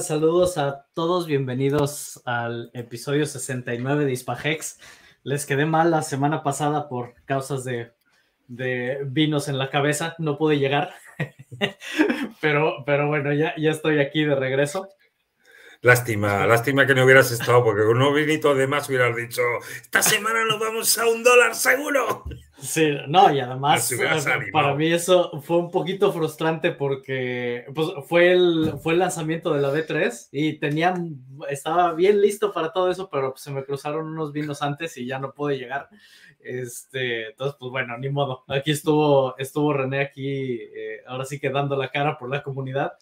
Saludos a todos, bienvenidos al episodio 69 de Hispagex. Les quedé mal la semana pasada por causas de, vinos en la cabeza, no pude llegar, pero, pero bueno, ya, ya estoy aquí de regreso. Lástima, lástima que no hubieras estado, porque con un vinito de más hubieras dicho, esta semana nos vamos a un dólar seguro. Sí, no, y además eh, para mí eso fue un poquito frustrante porque pues, fue, el, fue el lanzamiento de la B3 y tenía, estaba bien listo para todo eso, pero se me cruzaron unos vinos antes y ya no pude llegar. Este, entonces, pues bueno, ni modo. Aquí estuvo, estuvo René aquí, eh, ahora sí que dando la cara por la comunidad.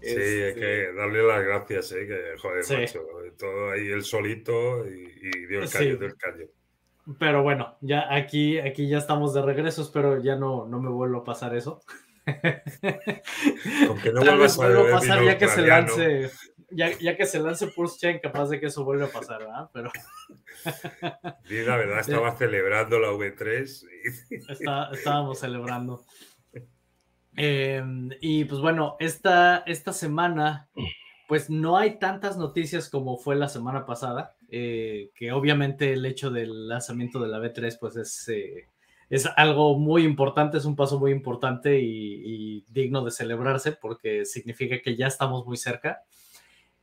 Sí, hay que este darle las gracias, ¿eh? que joder, macho, todo ahí el solito y, dio el callo, dio el callo. Pero bueno, ya aquí, aquí ya estamos de regreso, espero ya no, no me vuelva a pasar eso. Aunque no vuelva a pasar ya que se lance, ya, ya, que se lance Pulse Chain, capaz de que eso vuelva a pasar, ¿verdad? Pero. La verdad, estaba celebrando la V3. estábamos celebrando. Em, y pues bueno, esta, esta semana, pues no hay tantas noticias como fue la semana pasada, eh, que obviamente el hecho del lanzamiento de la B3, pues es, eh, es algo muy importante, es un paso muy importante y, digno de celebrarse porque significa que ya estamos muy cerca.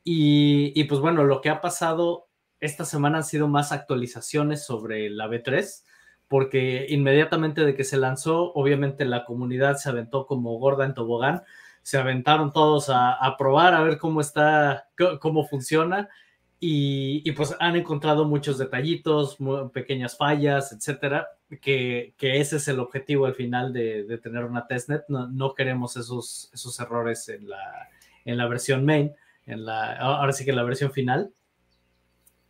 Y, y pues bueno, lo que ha pasado esta semana han sido más actualizaciones sobre la B3 porque inmediatamente de que se lanzó, obviamente la comunidad se aventó como gorda en tobogán, se aventaron todos a, probar, a ver cómo está, cómo funciona, y, pues han encontrado muchos detallitos, pequeñas fallas, etcétera, que, ese es el objetivo al final de, tener una testnet. No, no, queremos esos, esos errores en la, en la versión main, en la, ahora sí que en la versión final.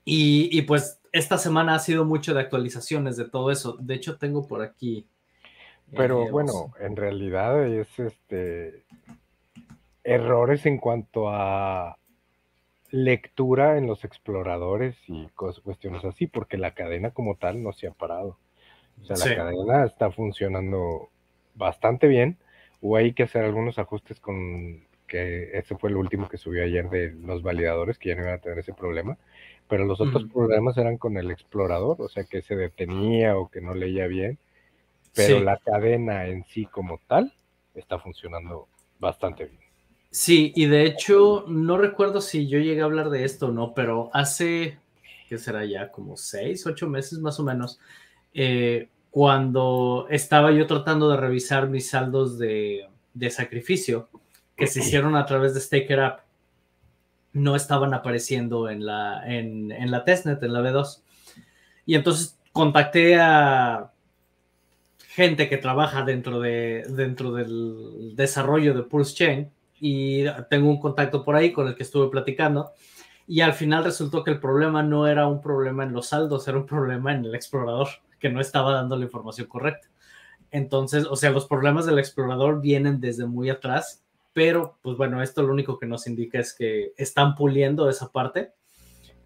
Y, y pues esta semana ha sido mucho de actualizaciones de todo eso. De hecho, tengo por aquí. Pero eh, bueno, en realidad es este errores en cuanto a lectura en los exploradores y cosas, cuestiones así, porque la cadena como tal no se ha parado. O sea, la cadena está funcionando bastante bien. Hubo hay que hacer algunos ajustes con que ese fue el último que subió ayer de los validadores, que ya no iban a tener ese problema pero los otros problemas eran con el explorador, o sea, que se detenía o que no leía bien, pero la cadena en sí como tal está funcionando bastante bien. Sí, y de hecho, no recuerdo si yo llegué a hablar de esto o no, pero hace, ¿qué será ya? Como seis, ocho meses más o menos, eh, cuando estaba yo tratando de revisar mis saldos de, de sacrificio que se hicieron a través de Staker App, no estaban apareciendo en la, en, la testnet, en la B2. Y entonces contacté a gente que trabaja dentro, de, dentro del desarrollo de Pulse Chain y tengo un contacto por ahí con el que estuve platicando y al final resultó que el problema no era un problema en los saldos, era un problema en el explorador que no estaba dando la información correcta. Entonces, o sea, los problemas del explorador vienen desde muy atrás pero pues bueno, esto lo único que nos indica es que están puliendo esa parte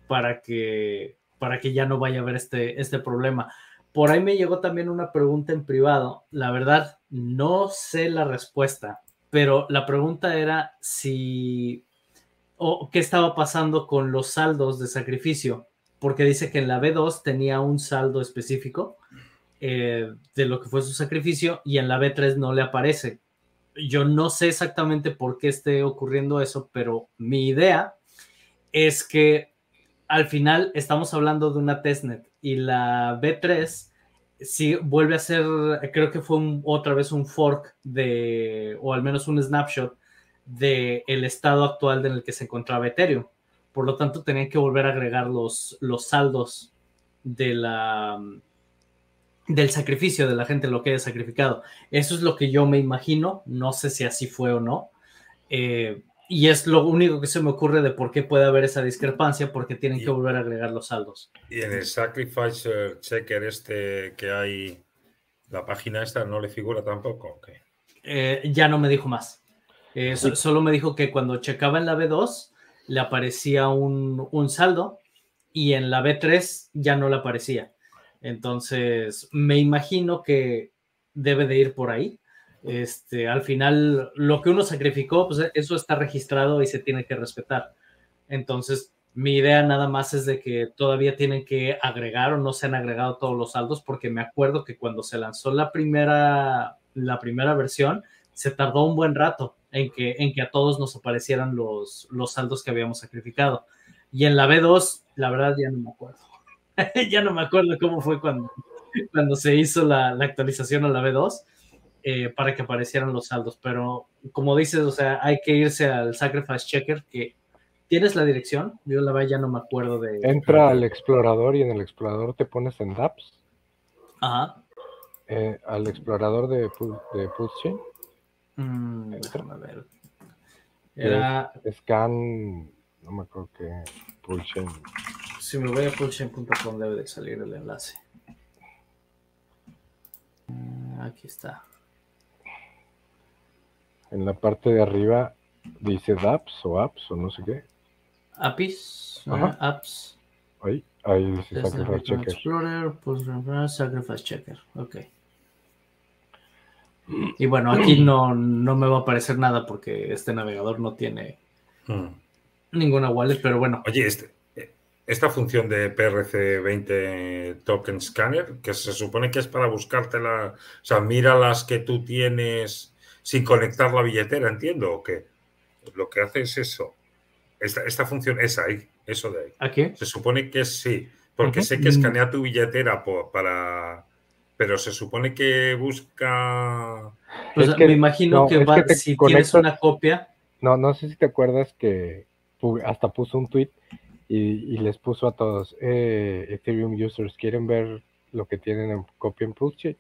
para que, para que ya no vaya a haber este, este problema. Por ahí me llegó también una pregunta en privado. La verdad, no sé la respuesta, pero la pregunta era si o qué estaba pasando con los saldos de sacrificio, porque dice que en la B2 tenía un saldo específico eh, de lo que fue su sacrificio y en la B3 no le aparece. Yo no sé exactamente por qué esté ocurriendo eso, pero mi idea es que al final estamos hablando de una testnet y la B3 sí vuelve a ser, creo que fue otra vez un fork de, o al menos un snapshot del el estado actual en el que se encontraba Ethereum. Por lo tanto, tenían que volver a agregar los, los saldos de la, del sacrificio de la gente, lo que haya sacrificado. Eso es lo que yo me imagino. No sé si así fue o no. Eh, y es lo único que se me ocurre de por qué puede haber esa discrepancia, porque tienen que volver a agregar los saldos. Y en el Sacrifice Checker este que hay, la página esta no le figura tampoco. Eh, ya no me dijo más. Eh, solo me dijo que cuando checaba en la B2 le aparecía un, un saldo y en la B3 ya no le aparecía. Entonces, me imagino que debe de ir por ahí este, al final, lo que uno sacrificó, pues eso está registrado y se tiene que respetar. Entonces, mi idea nada más es de que todavía tienen que agregar o no se han agregado todos los saldos, porque me acuerdo que cuando se lanzó la primera, la primera versión, se tardó un buen rato en que, en que a todos nos aparecieran los, los saldos que habíamos sacrificado. Y en la B2, la verdad ya no me acuerdo. ya no me acuerdo cómo fue cuando, cuando se hizo la, la actualización a la B2 eh, para que aparecieran los saldos. Pero como dices, o sea, hay que irse al Sacrifice Checker, que tienes la dirección. Yo la verdad ya no me acuerdo de. Entra al explorador y en el explorador te pones en DApps. Ajá. Eh, al explorador de, de Pulse mm, déjame ver. Era. scan. No me acuerdo qué. Pulse Si me voy a pulsechain.com debe de salir el enlace. Mm, aquí está. En la parte de arriba dice DApps o apps o no sé qué. APIs, apps. Ahí, ahí dice Sacrifice Checker. Explorer, pues Sacrifice Checker. Ok. Y bueno, aquí no, no me va a aparecer nada porque este navegador no tiene hmm. ninguna wallet, pero bueno. Oye, este, esta función de PRC20 Token Scanner, que se supone que es para buscártela, o sea, mira las que tú tienes sin conectar la billetera, entiendo, o qué. Lo que hace es eso. Esta, esta función es ahí, eso de ahí. ¿Aquí? Se supone que sí, porque sé que escanea tu billetera para... Pero se supone que busca... Pues me imagino que, va, si tienes una copia... No, no sé si te acuerdas que hasta puso un tweet y, les puso a todos, eh, Ethereum users, ¿quieren ver lo que tienen en copia en Pulse?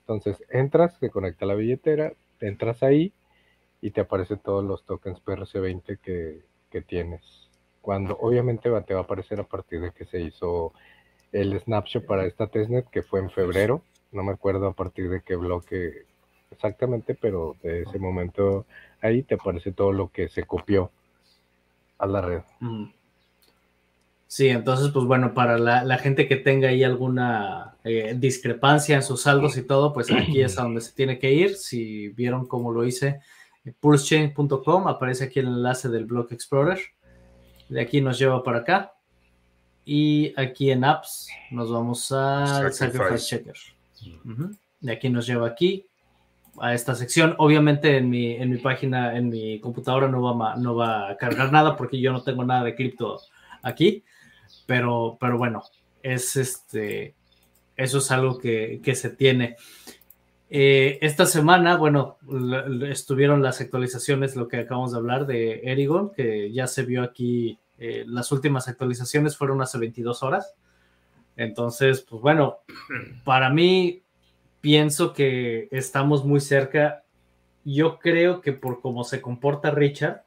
Entonces entras, se conecta la billetera, entras ahí y te aparecen todos los tokens PRC20 que, tienes. Cuando obviamente va, te va a aparecer a partir de que se hizo el snapshot para esta testnet, que fue en febrero. No me acuerdo a partir de qué bloque exactamente, pero de ese momento ahí te aparece todo lo que se copió a la red. Mm. Sí, entonces, pues bueno, para la, gente que tenga ahí alguna eh, discrepancia en sus saldos y todo, pues aquí es a donde se tiene que ir. Si vieron cómo lo hice, pulsechain.com, aparece aquí el enlace del Block Explorer. De aquí nos lleva para acá. Y aquí en apps nos vamos a Sacrifice, Checker. De aquí nos lleva aquí a esta sección. Obviamente en mi, en mi página, en mi computadora no va, no va a cargar nada porque yo no tengo nada de cripto aquí. Pero, pero bueno, es este, eso es algo que, se tiene. Eh, esta semana, bueno, estuvieron las actualizaciones, lo que acabamos de hablar de Erigon, que ya se vio aquí, eh, las últimas actualizaciones fueron hace 22 horas. Entonces, pues bueno, para mí pienso que estamos muy cerca. Yo creo que por cómo se comporta Richard,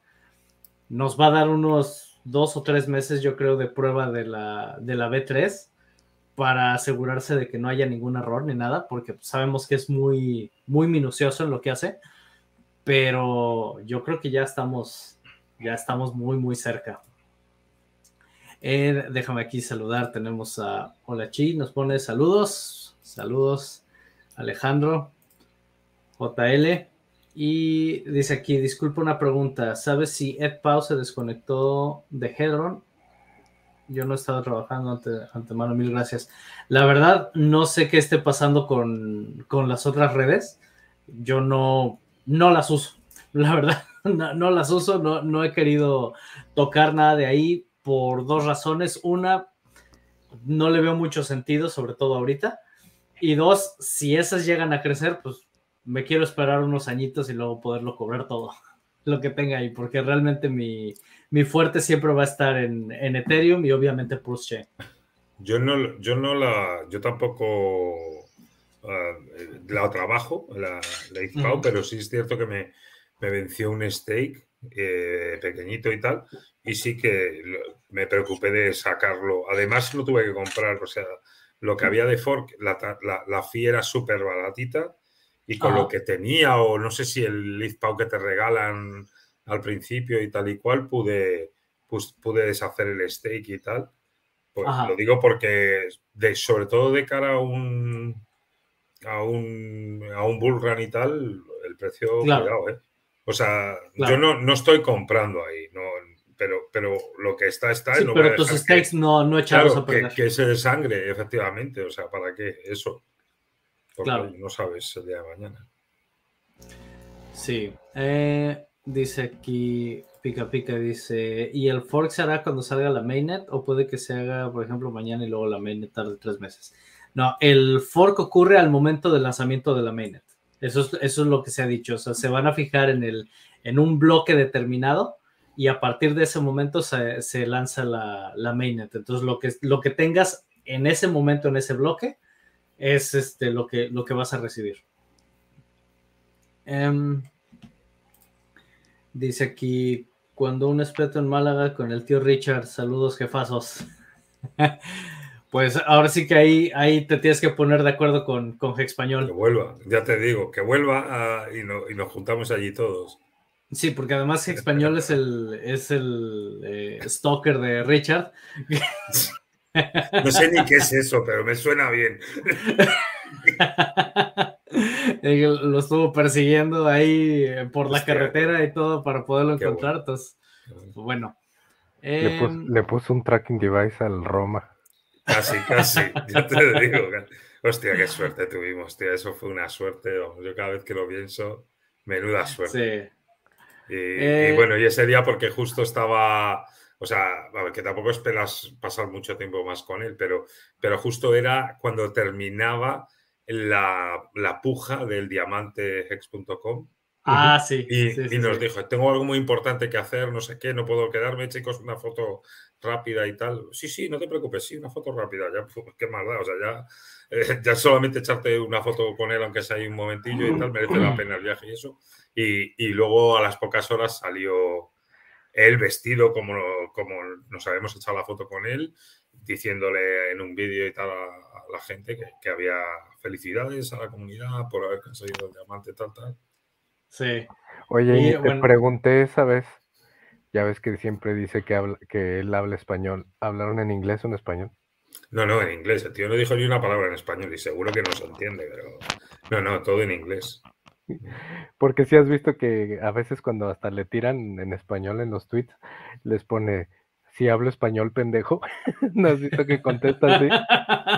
nos va a dar unos dos o tres meses, yo creo, de prueba de la, de la B3 para asegurarse de que no haya ningún error ni nada, porque sabemos que es muy, muy minucioso en lo que hace, pero yo creo que ya estamos, ya estamos muy, muy cerca. Eh, déjame aquí saludar, tenemos a Hola Chi, nos pone saludos, saludos Alejandro, JL, y dice aquí, disculpa una pregunta, ¿sabes si Ed Pau se desconectó de Hedron? Yo no he estado trabajando ante, antemano, mil gracias. La verdad, no sé qué esté pasando con, las otras redes. Yo no, no las uso. La verdad, no, las uso, no, no he querido tocar nada de ahí por dos razones. Una, no le veo mucho sentido, sobre todo ahorita. Y dos, si esas llegan a crecer, pues me quiero esperar unos añitos y luego poderlo cobrar todo lo que tenga ahí, porque realmente mi, mi fuerte siempre va a estar en, en Ethereum y obviamente Pulse. Yo no, yo no la, yo tampoco ah, la trabajo, la, la pero sí es cierto que me, me venció un stake eh, pequeñito y tal, y sí que me preocupé de sacarlo. Además, lo tuve que comprar, o sea, lo que había de fork, la, la, la fee era súper baratita y con lo que tenía, o no sé si el leaf que te regalan al principio y tal y cual, pude, pues, pude deshacer el stake y tal. Pues lo digo porque, de, sobre todo de cara a un, a un, a un bull run y tal, el precio, cuidado, ¿eh? O sea, yo no, no, estoy comprando ahí, no, pero, pero lo que está, está. Sí, pero tus stakes no, no echados a perder. Que, que se desangre, efectivamente. O sea, ¿para qué? Eso. Porque claro. no sabes el día de mañana. Sí. Eh, dice aquí, pica pica, dice, ¿y el fork se hará cuando salga la mainnet o puede que se haga, por ejemplo, mañana y luego la mainnet tarde tres meses? No, el fork ocurre al momento del lanzamiento de la mainnet. Eso es, eso es lo que se ha dicho. O sea, se van a fijar en, el, en un bloque determinado y a partir de ese momento se, se lanza la, la, mainnet. Entonces, lo que, lo que tengas en ese momento, en ese bloque, es este, lo, que, lo que vas a recibir. Um, dice aquí, cuando un espeto en Málaga con el tío Richard, saludos jefazos. Pues ahora sí que ahí, ahí te tienes que poner de acuerdo con, con Español. Que vuelva, ya te digo, que vuelva y, no, y, nos juntamos allí todos. Sí, porque además Español es el, es el eh, stalker de Richard. No sé ni qué es eso, pero me suena bien. Lo estuvo persiguiendo ahí por la carretera y todo para poderlo encontrar. Entonces, bueno. Le, puso, le puso un tracking device al Roma. Casi, casi, ya te digo. Hostia, qué suerte tuvimos, tío. Eso fue una suerte. Yo cada vez que lo pienso, menuda suerte. Sí. Y, eh, bueno, y ese día porque justo estaba, o sea, que tampoco esperas pasar mucho tiempo más con él, pero, pero justo era cuando terminaba la, la puja del diamante hex.com. Ah, sí. Y, y nos dijo, tengo algo muy importante que hacer, no sé qué, no puedo quedarme, chicos, una foto rápida y tal. Sí, sí, no te preocupes, sí, una foto rápida, ya, qué más da, o sea, ya, eh, ya solamente echarte una foto con él, aunque sea ahí un momentillo y tal, merece la pena el viaje y eso. Y, y luego a las pocas horas salió él vestido como, como nos habíamos echado la foto con él, diciéndole en un vídeo y tal a, la gente que, que, había felicidades a la comunidad por haber conseguido el diamante, tal, tal. Sí. Oye, y, te pregunté esa vez ya ves que siempre dice que, habla, que él habla español. ¿Hablaron en inglés o en español? No, no, en inglés. El tío no dijo ni una palabra en español y seguro que no se entiende, pero no, no, todo en inglés. Porque si has visto que a veces cuando hasta le tiran en español en los tweets, les pone, si hablo español, pendejo. ¿No has visto que contesta así?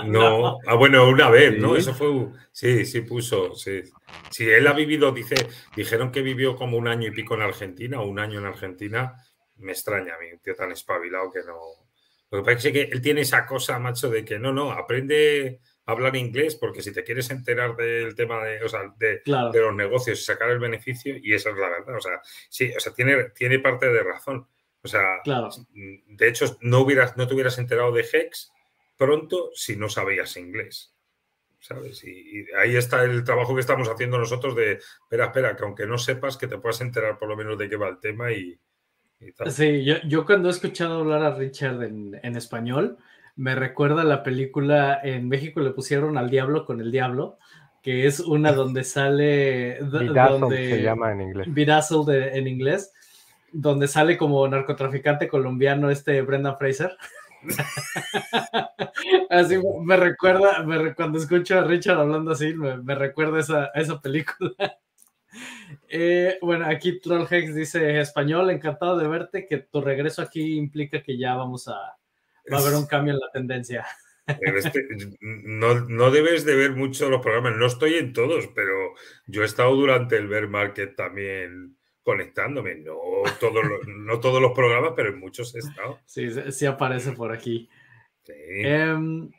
No, ah, bueno, una vez, ¿no? Eso fue, sí, sí puso, sí. Si él ha vivido, dice, dijeron que vivió como un año y pico en Argentina o un año en Argentina, me extraña a mí, un tío tan espabilado que no. Lo que pasa es que él tiene esa cosa, macho, de que no, no, aprende hablar inglés porque si te quieres enterar del tema de, o sea, de, de los negocios y sacar el beneficio, y esa es la verdad, o sea, sí, o sea, tiene, tiene parte de razón. O sea, de hecho, no, hubieras, no te hubieras enterado de Hex pronto si no sabías inglés. ¿Sabes? Y, ahí está el trabajo que estamos haciendo nosotros de, espera, espera, que aunque no sepas, que te puedas enterar por lo menos de qué va el tema y, tal. Sí, yo, yo, cuando he escuchado hablar a Richard en, en, español, me recuerda la película, en México le pusieron al diablo con el diablo, que es una donde sale... donde, se llama en inglés. Bedazzled en inglés, donde sale como narcotraficante colombiano este Brendan Fraser. así me recuerda, cuando escucho a Richard hablando así, me, recuerda esa, esa película. Eh, bueno, aquí Trollhex dice español, encantado de verte, que tu regreso aquí implica que ya vamos a, va a haber un cambio en la tendencia. Este, no, no, debes de ver mucho los programas, no estoy en todos, pero yo he estado durante el Bear Market también conectándome. No, todos los, no todos los programas, pero en muchos he estado. Sí, sí aparece por aquí. Em,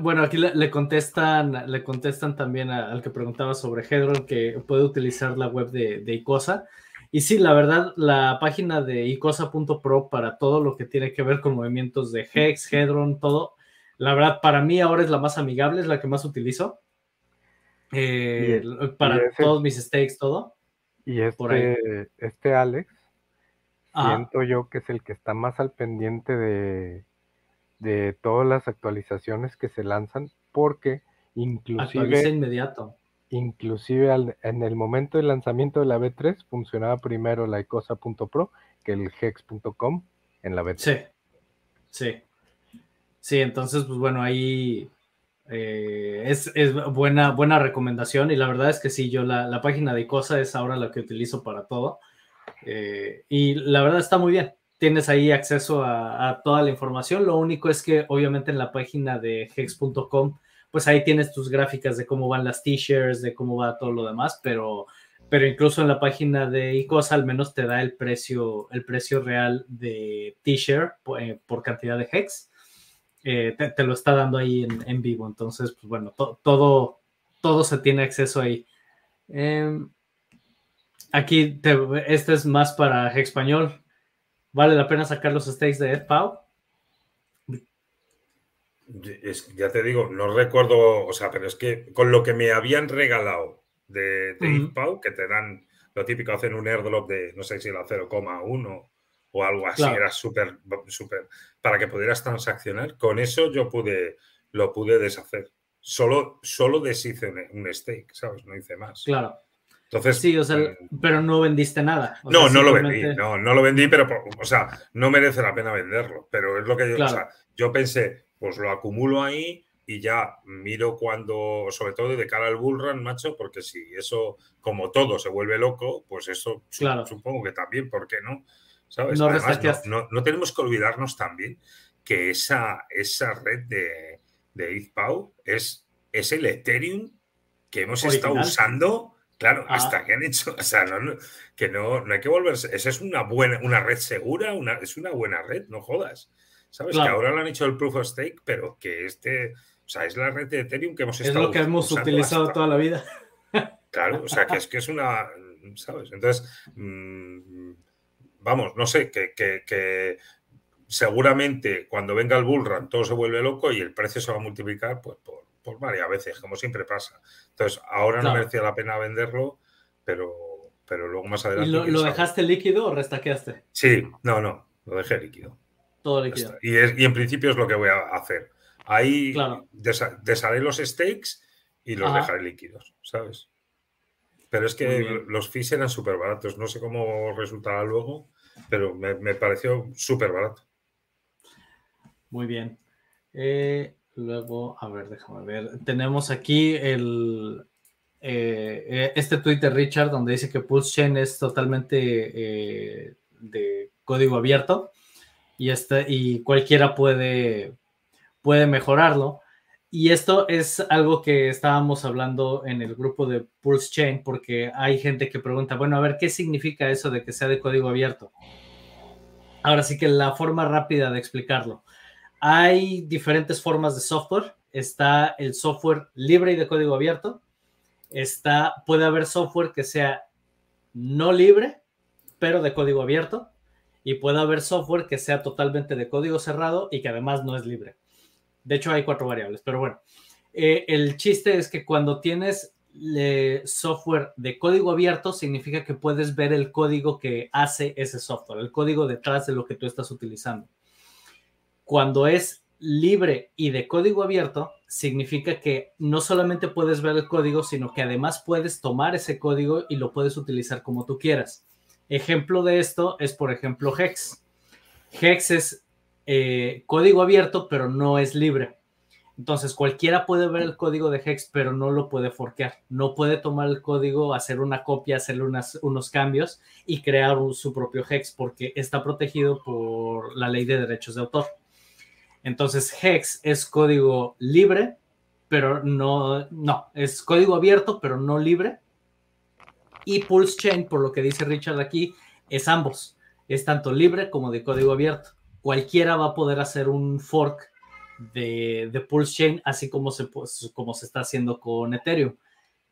bueno, aquí le, contestan, le contestan también al que preguntaba sobre Hedron que puede utilizar la web de, de Icosa. Y sí, la verdad, la página de icosa.pro para todo lo que tiene que ver con movimientos de Hex, Hedron, todo, la verdad, para mí ahora es la más amigable, es la que más utilizo. Eh, para todos mis stakes, todo. Y este, este Alex, siento yo que es el que está más al pendiente de, de todas las actualizaciones que se lanzan, porque inclusive... inmediato. Inclusive en el momento del lanzamiento de la B3 funcionaba primero la icosa.pro que el hex.com en la B3. Sí, sí. Sí, entonces, pues bueno, ahí eh, es, buena, buena recomendación y la verdad es que sí, yo la, página de Icosa es ahora la que utilizo para todo eh, y la verdad está muy bien. Tienes ahí acceso a, a, toda la información. Lo único es que obviamente en la página de hex.com pues ahí tienes tus gráficas de cómo van las t-shirts, de cómo va todo lo demás, pero, pero incluso en la página de ICOSA al menos te da el precio, el precio real de t-shirt eh, por, cantidad de hex. Eh, te, lo está dando ahí en, vivo. Entonces, pues bueno, todo, todo se tiene acceso ahí. Em, aquí, este es más para español. ¿Vale la pena sacar los stakes de Ya te digo, no recuerdo, o sea, pero es que con lo que me habían regalado de, de que te dan lo típico, hacen un airdrop de, no sé si la 0,1 o algo así, era súper, súper, para que pudieras transaccionar, con eso yo pude, lo pude deshacer. Solo, solo deshice un, stake, ¿sabes? No hice más. Claro. Entonces, sí, o sea, mm, pero no vendiste nada. no, no lo vendí, no, no lo vendí, pero, o sea, no merece la pena venderlo. Pero es lo que yo, o sea, yo pensé, pues lo acumulo ahí y ya miro cuando, sobre todo de cara al bullrun, macho, porque si eso, como todo, se vuelve loco, pues eso supongo que también, ¿por qué no? ¿Sabes? No, Además, no, tenemos que olvidarnos también que esa, esa red de, de ETHPOW es, es el Ethereum que hemos estado usando, claro, hasta que han hecho, o sea, que no, no hay que volverse, esa es una buena, una red segura, una, es una buena red, no jodas. ¿Sabes? Que ahora lo han hecho el proof of stake, pero que este, o sea, es la red de Ethereum que hemos estado Es lo que hemos utilizado toda la vida. Claro, o sea, que es que es una, ¿sabes? Entonces, mm, vamos, no sé, que, seguramente cuando venga el bullrun todo se vuelve loco y el precio se va a multiplicar pues por, varias veces, como siempre pasa. Entonces, ahora no merecía la pena venderlo, pero, pero luego más adelante. ¿Y lo dejaste líquido o restaqueaste? Sí, no, no, lo dejé líquido. Y, en principio es lo que voy a hacer. Ahí desharé los stakes y los dejaré líquidos, ¿sabes? Pero es que los fees eran súper baratos. No sé cómo resultará luego, pero me, pareció súper barato. Muy bien. Eh, luego, a ver, déjame ver. Tenemos aquí el, eh, este tweet de Richard donde dice que Pulse Chain es totalmente eh, de código abierto y, este, y cualquiera puede, puede mejorarlo. Y esto es algo que estábamos hablando en el grupo de Pulse Chain, porque hay gente que pregunta, bueno, a ver, ¿qué significa eso de que sea de código abierto? Ahora sí que la forma rápida de explicarlo. Hay diferentes formas de software. Está el software libre y de código abierto. Está, puede haber software que sea no libre, pero de código abierto y puede haber software que sea totalmente de código cerrado y que además no es libre. De hecho, hay cuatro variables, pero bueno, eh, el chiste es que cuando tienes software de código abierto, significa que puedes ver el código que hace ese software, el código detrás de lo que tú estás utilizando. Cuando es libre y de código abierto, significa que no solamente puedes ver el código, sino que además puedes tomar ese código y lo puedes utilizar como tú quieras. Ejemplo de esto es, por ejemplo, Hex. Hex es eh, código abierto, pero no es libre. Entonces, cualquiera puede ver el código de Hex, pero no lo puede forquear. No puede tomar el código, hacer una copia, hacerle unos cambios y crear su propio Hex, porque está protegido por la ley de derechos de autor. Entonces, Hex es código libre, pero no, no, es código abierto, pero no libre Y Pulse Chain, por lo que dice Richard aquí, es ambos. Es tanto libre como de código abierto. Cualquiera va a poder hacer un fork de, de Pulse Chain, así como se, como se está haciendo con Ethereum.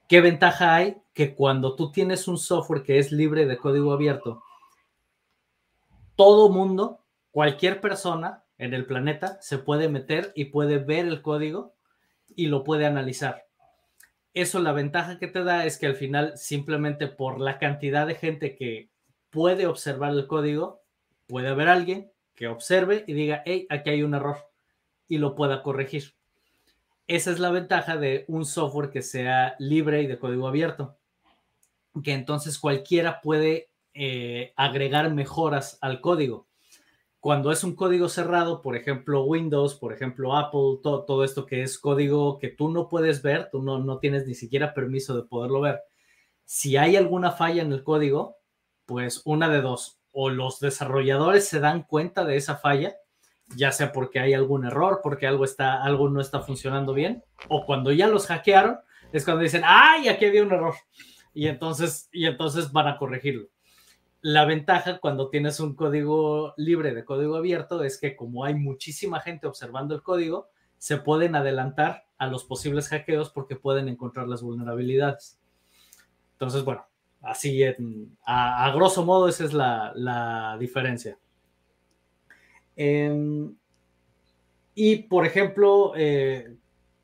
¿Qué ventaja hay? Que cuando tú tienes un software que es libre de código abierto, todo mundo, cualquier persona en el planeta se puede meter y puede ver el código y lo puede analizar. Eso la ventaja que te da es que al final simplemente por la cantidad de gente que puede observar el código, puede haber alguien que observe y diga, hey, aquí hay un error y lo pueda corregir. Esa es la ventaja de un software que sea libre y de código abierto, que entonces cualquiera puede eh, agregar mejoras al código. Cuando es un código cerrado, por ejemplo Windows, por ejemplo Apple, todo, esto que es código que tú no puedes ver, tú no, no tienes ni siquiera permiso de poderlo ver. Si hay alguna falla en el código, pues una de dos, o los desarrolladores se dan cuenta de esa falla ya sea porque hay algún error, porque algo, está, algo no está funcionando bien, o cuando ya los hackearon, es cuando dicen, ¡ay, aquí había un error! Y entonces, y entonces van a corregirlo. La ventaja cuando tienes un código libre de código abierto es que como hay muchísima gente observando el código, se pueden adelantar a los posibles hackeos porque pueden encontrar las vulnerabilidades. Entonces, bueno, así a, grosso modo esa es la, diferencia. Em, y, por ejemplo, eh,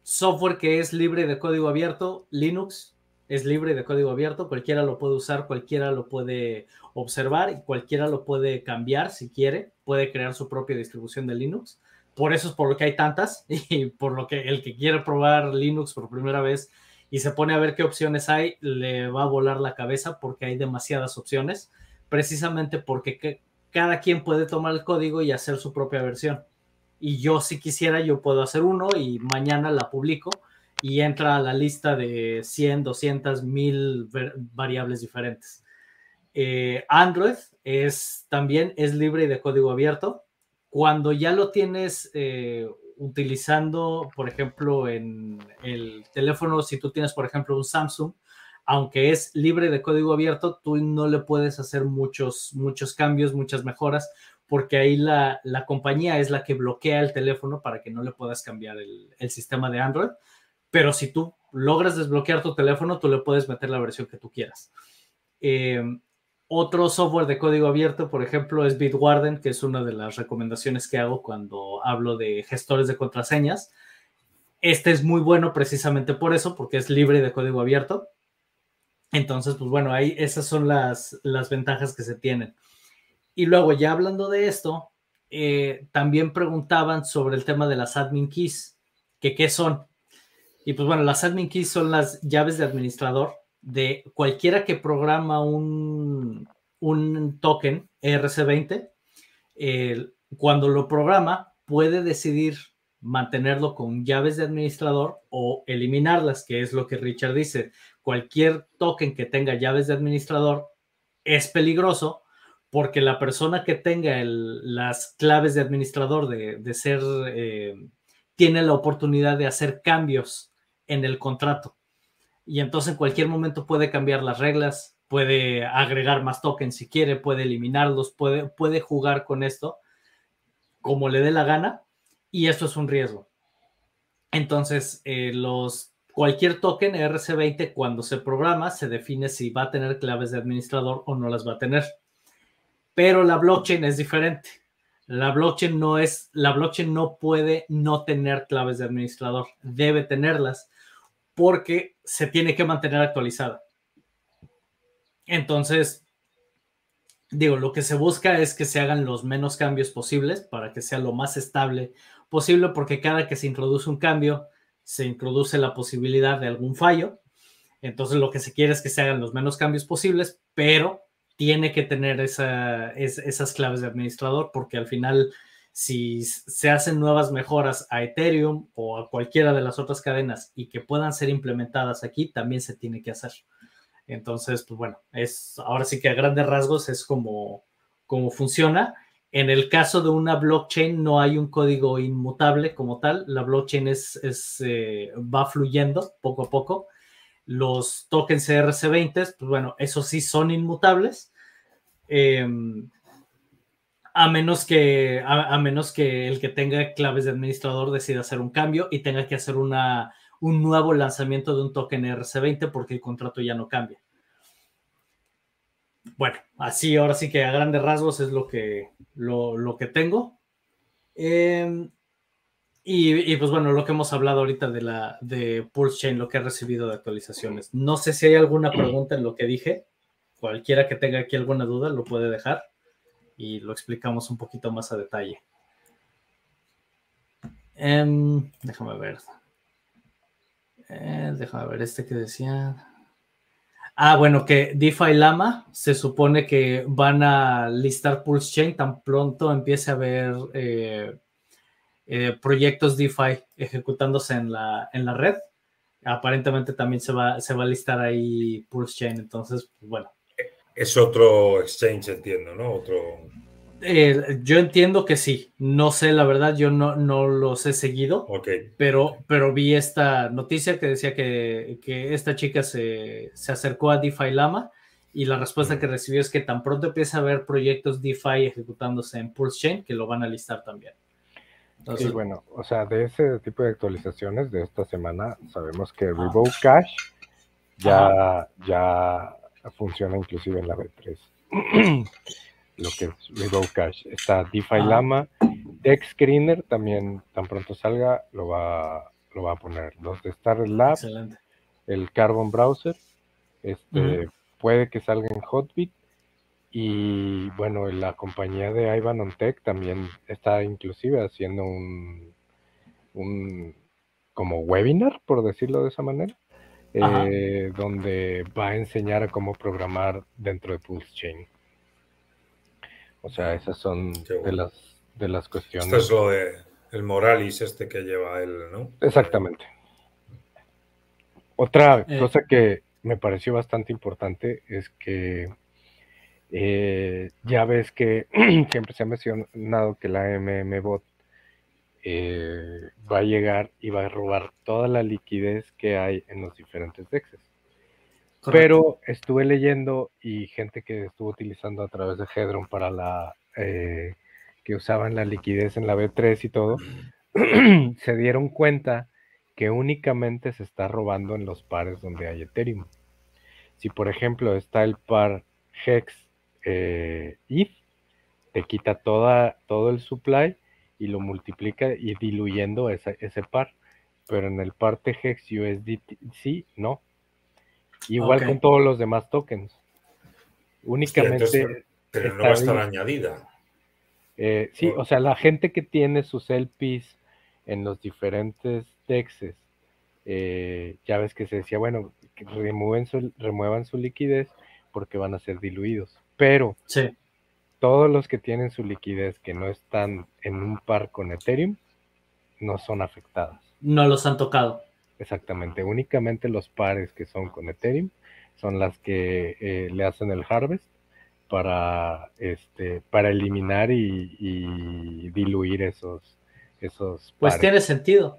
software que es libre de código abierto, Linux es libre de código abierto, cualquiera lo puede usar, cualquiera lo puede observar y cualquiera lo puede cambiar si quiere, puede crear su propia distribución de Linux. Por eso es por lo que hay tantas y por lo que el que quiere probar Linux por primera vez y se pone a ver qué opciones hay, le va a volar la cabeza porque hay demasiadas opciones, precisamente porque cada quien puede tomar el código y hacer su propia versión. Y yo si quisiera, yo puedo hacer uno y mañana la publico y entra a la lista de 100, 200, 1000 variables diferentes. Eh, Android es también es libre y de código abierto. Cuando ya lo tienes eh, utilizando, por ejemplo, en el teléfono, si tú tienes, por ejemplo, un Samsung, aunque es libre de código abierto, tú no le puedes hacer muchos, muchos cambios, muchas mejoras, porque ahí la, compañía es la que bloquea el teléfono para que no le puedas cambiar el, sistema de Android. Pero si tú logras desbloquear tu teléfono, tú le puedes meter la versión que tú quieras. Eh, otro software de código abierto, por ejemplo, es Bitwarden, que es una de las recomendaciones que hago cuando hablo de gestores de contraseñas. Este es muy bueno precisamente por eso, porque es libre de código abierto. Entonces, pues bueno, ahí esas son las, las ventajas que se tienen. Y luego, ya hablando de esto, eh, también preguntaban sobre el tema de las admin keys, que qué son. Y pues bueno, las admin keys son las llaves de administrador de cualquiera que programa un, un token ERC20. cuando lo programa, puede decidir mantenerlo con llaves de administrador o eliminarlas, que es lo que Richard dice cualquier token que tenga llaves de administrador es peligroso porque la persona que tenga las claves de administrador de, ser, eh, tiene la oportunidad de hacer cambios en el contrato. Y entonces en cualquier momento puede cambiar las reglas, puede agregar más tokens si quiere, puede eliminarlos, puede, puede jugar con esto como le dé la gana. Y esto es un riesgo. Entonces, eh, los Cualquier token ERC20 cuando se programa se define si va a tener claves de administrador o no las va a tener. Pero la blockchain es diferente. La blockchain no es, la blockchain no puede no tener claves de administrador, debe tenerlas porque se tiene que mantener actualizada. Entonces, digo, lo que se busca es que se hagan los menos cambios posibles para que sea lo más estable posible, porque cada que se introduce un cambio, se introduce la posibilidad de algún fallo. Entonces lo que se quiere es que se hagan los menos cambios posibles, pero tiene que tener esas claves de administrador porque al final si se hacen nuevas mejoras a Ethereum o a cualquiera de las otras cadenas y que puedan ser implementadas aquí, también se tiene que hacer. Entonces, pues bueno, es ahora sí que a grandes rasgos es como, como funciona en el caso de una blockchain no hay un código inmutable como tal, la blockchain es, eh, va fluyendo poco a poco. Los tokens ERC20, pues bueno, esos sí son inmutables. Em, a menos que a, menos que el que tenga claves de administrador decida hacer un cambio y tenga que hacer un nuevo lanzamiento de un token ERC20 porque el contrato ya no cambia. Bueno, así ahora sí que a grandes rasgos es lo que, lo, que tengo. Em, y, pues bueno, lo que hemos hablado ahorita de la de Pulse Chain, lo que ha recibido de actualizaciones. No sé si hay alguna pregunta en lo que dije. Cualquiera que tenga aquí alguna duda lo puede dejar y lo explicamos un poquito más a detalle. Em, déjame ver. Eh, déjame ver este que decía. Ah, bueno, que DeFi Lama se supone que van a listar Pulse Chain tan pronto empiece a haber eh, eh, proyectos DeFi ejecutándose en la, en la red. Aparentemente también se va, se va a listar ahí Pulse Chain. Entonces, pues, bueno. Es otro exchange, entiendo, ¿no? Otro. Eh, yo entiendo que sí. No sé, la verdad, yo no, no los he seguido. Ok. Pero, pero vi esta noticia que decía que, esta chica se, acercó a DeFi Lama y la respuesta que recibió es que tan pronto empieza a haber proyectos DeFi ejecutándose en Pulse Chain que lo van a listar también. Entonces, bueno, o sea, de ese tipo de actualizaciones de esta semana, sabemos que Revoke Cash ya, ya funciona inclusive en la B3. lo que es Revoke Cash. Está DeFi Lama, Dex Screener también tan pronto salga lo va, lo va a poner. Los de Star Lab, el Carbon Browser, este, puede que salga en Hotbit. Y bueno, la compañía de Ivan on Tech también está inclusive haciendo un, un como webinar, por decirlo de esa manera, eh, donde va a enseñar a cómo programar dentro de Pulse Chain. O sea, esas son de las de las cuestiones. Esto es lo de el Moralis este que lleva él, ¿no? Exactamente. Otra eh. cosa que me pareció bastante importante es que eh, ya ves que siempre se ha mencionado que la MMBot eh, va a llegar y va a robar toda la liquidez que hay en los diferentes dexes. Pero estuve leyendo y gente que estuvo utilizando a través de Hedron para la eh, que usaban la liquidez en la B3 y todo, se dieron cuenta que únicamente se está robando en los pares donde hay Ethereum. Si por ejemplo está el par Hex eh, ETH, te quita toda, todo el supply y lo multiplica y diluyendo ese, ese par. Pero en el par Hex USDC no, Igual con todos los demás tokens. Únicamente. pero no va a estar añadida. Eh, sí, o sea, la gente que tiene sus LPs en los diferentes dexes, eh, ya ves que se decía, bueno, que su, remuevan su liquidez porque van a ser diluidos. Pero todos los que tienen su liquidez que no están en un par con Ethereum, no son afectadas. No los han tocado. Exactamente, únicamente los pares que son con Ethereum son las que eh, le hacen el harvest para este para eliminar y, diluir esos esos pues tiene sentido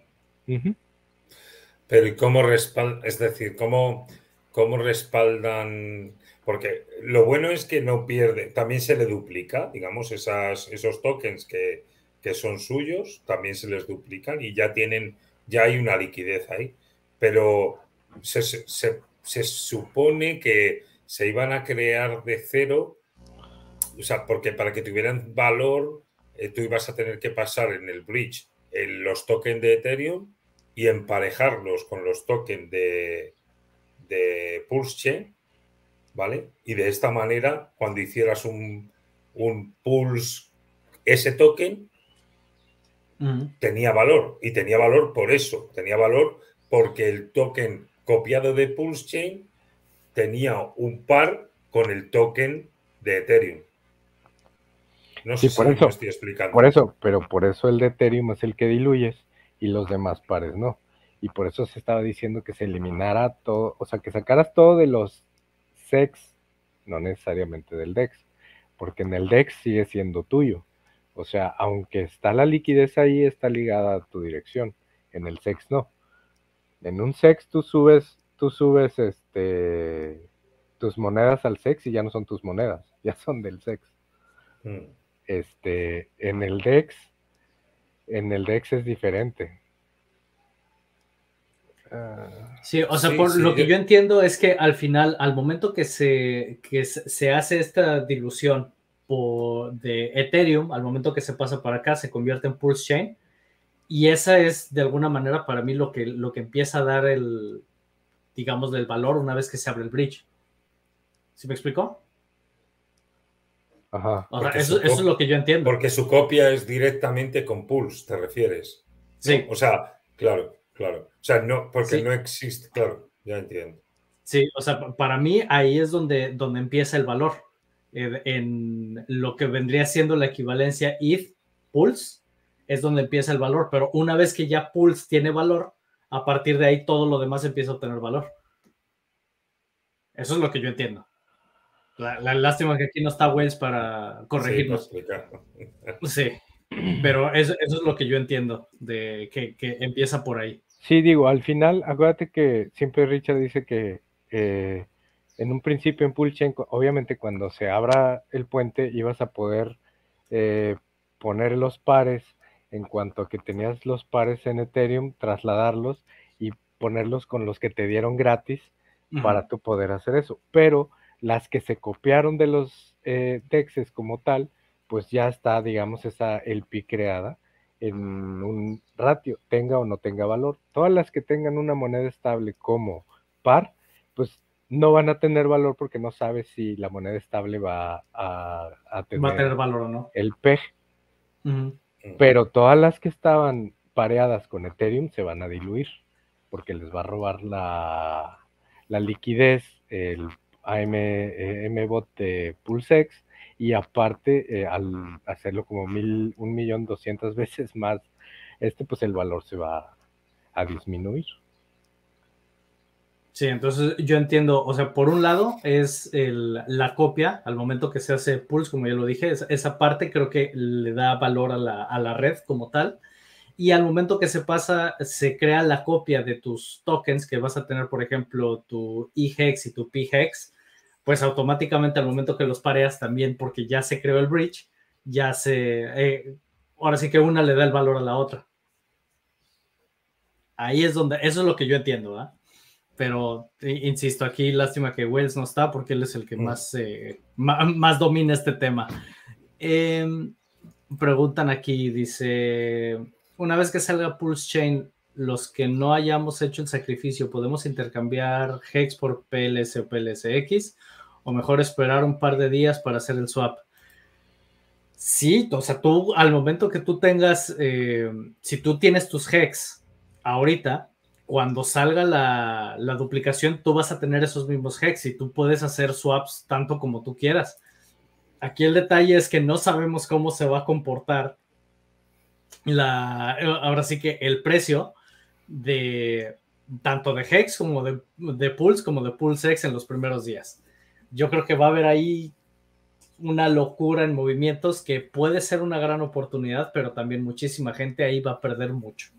pero y cómo respaldan es decir cómo cómo respaldan porque lo bueno es que no pierde también se le duplica digamos esas, esos tokens que, que son suyos también se les duplican y ya tienen ya hay una liquidez ahí, pero se, supone que se iban a crear de cero, o sea, porque para que tuvieran valor, eh, tú ibas a tener que pasar en el bridge en los tokens de Ethereum y emparejarlos con los tokens de, de Pulse ¿vale? Y de esta manera, cuando hicieras un, un Pulse, ese token, tenía valor. Y tenía valor por eso. Tenía valor porque el token copiado de Pulse Chain tenía un par con el token de Ethereum. No sé por si eso, estoy explicando. Por eso, pero por eso el de Ethereum es el que diluyes y los demás pares no. Y por eso se estaba diciendo que se eliminara todo, o sea, que sacaras todo de los SEX, no necesariamente del DEX, porque en el DEX sigue siendo tuyo. O sea, aunque está la liquidez ahí, está ligada a tu dirección. En el SEX no. En un SEX tú subes tú subes este tus monedas al SEX y ya no son tus monedas, ya son del SEX. Mm. Este, en el DEX, en el DEX es diferente. Sí, o sea, por lo que yo entiendo es que al final, al momento que se, que se hace esta dilución por, de Ethereum, al momento que se pasa para acá, se convierte en Pulse Chain. Y esa es de alguna manera para mí lo que, lo que empieza a dar el, digamos, del valor una vez que se abre el bridge. ¿Sí me explicó? Ajá. eso, es lo que yo entiendo. Porque su copia es directamente con Pulse, ¿te refieres? Sí. O sea, claro, claro. O sea, no, porque no existe, claro, ya entiendo. Sí, o sea, para mí ahí es donde, donde empieza el valor. Eh, en lo que vendría siendo la equivalencia ETH Pulse, es donde empieza el valor. Pero una vez que ya Pulse tiene valor, a partir de ahí todo lo demás empieza a obtener valor. Eso es lo que yo entiendo. La, lástima que aquí no está Wells para corregirnos. Sí, pero eso, es lo que yo entiendo, de que, empieza por ahí. Sí, digo, al final, acuérdate que siempre Richard dice que eh, en un principio en Pulchen, obviamente cuando se abra el puente ibas a poder eh, poner los pares en cuanto a que tenías los pares en Ethereum, trasladarlos y ponerlos con los que te dieron gratis para tu poder hacer eso. Pero las que se copiaron de los eh, como tal, pues ya está, digamos, esa el pi creada en un ratio, tenga o no tenga valor. Todas las que tengan una moneda estable como par, pues no van a tener valor porque no sabes si la moneda estable va a, tener, valor o no. El PEG. Pero todas las que estaban pareadas con Ethereum se van a diluir porque les va a robar la, la liquidez, el AM, eh, MBOT de PulseX y aparte eh, al hacerlo como mil, un millón doscientas veces más, este pues el valor se va a disminuir. Sí, entonces yo entiendo, o sea, por un lado es la copia, al momento que se hace Pulse, como ya lo dije, esa, parte creo que le da valor a la, a la red como tal y al momento que se pasa, se crea la copia de tus tokens que vas a tener, por ejemplo, tu eHex y tu PHEX, pues automáticamente al momento que los pareas también, porque ya se creó el bridge, ya se, eh, ahora sí que una le da el valor a la otra. Ahí es donde, eso es lo que yo entiendo, ¿ah? Pero insisto, aquí lástima que Wells no está porque él es el que mm. más, eh, más, domina este tema. Em, preguntan aquí, dice, una vez que salga Pulse Chain, los que no hayamos hecho el sacrificio, ¿podemos intercambiar Hex por PLS o PLSX? ¿O mejor esperar un par de días para hacer el swap? Sí, o sea, tú al momento que tú tengas, eh, si tú tienes tus Hex ahorita, cuando salga la, la, duplicación, tú vas a tener esos mismos Hex y tú puedes hacer swaps tanto como tú quieras. Aquí el detalle es que no sabemos cómo se va a comportar la, ahora sí que el precio de tanto de Hex como de, de Pulse como de Pulse X en los primeros días. Yo creo que va a haber ahí una locura en movimientos que puede ser una gran oportunidad, pero también muchísima gente ahí va a perder mucho.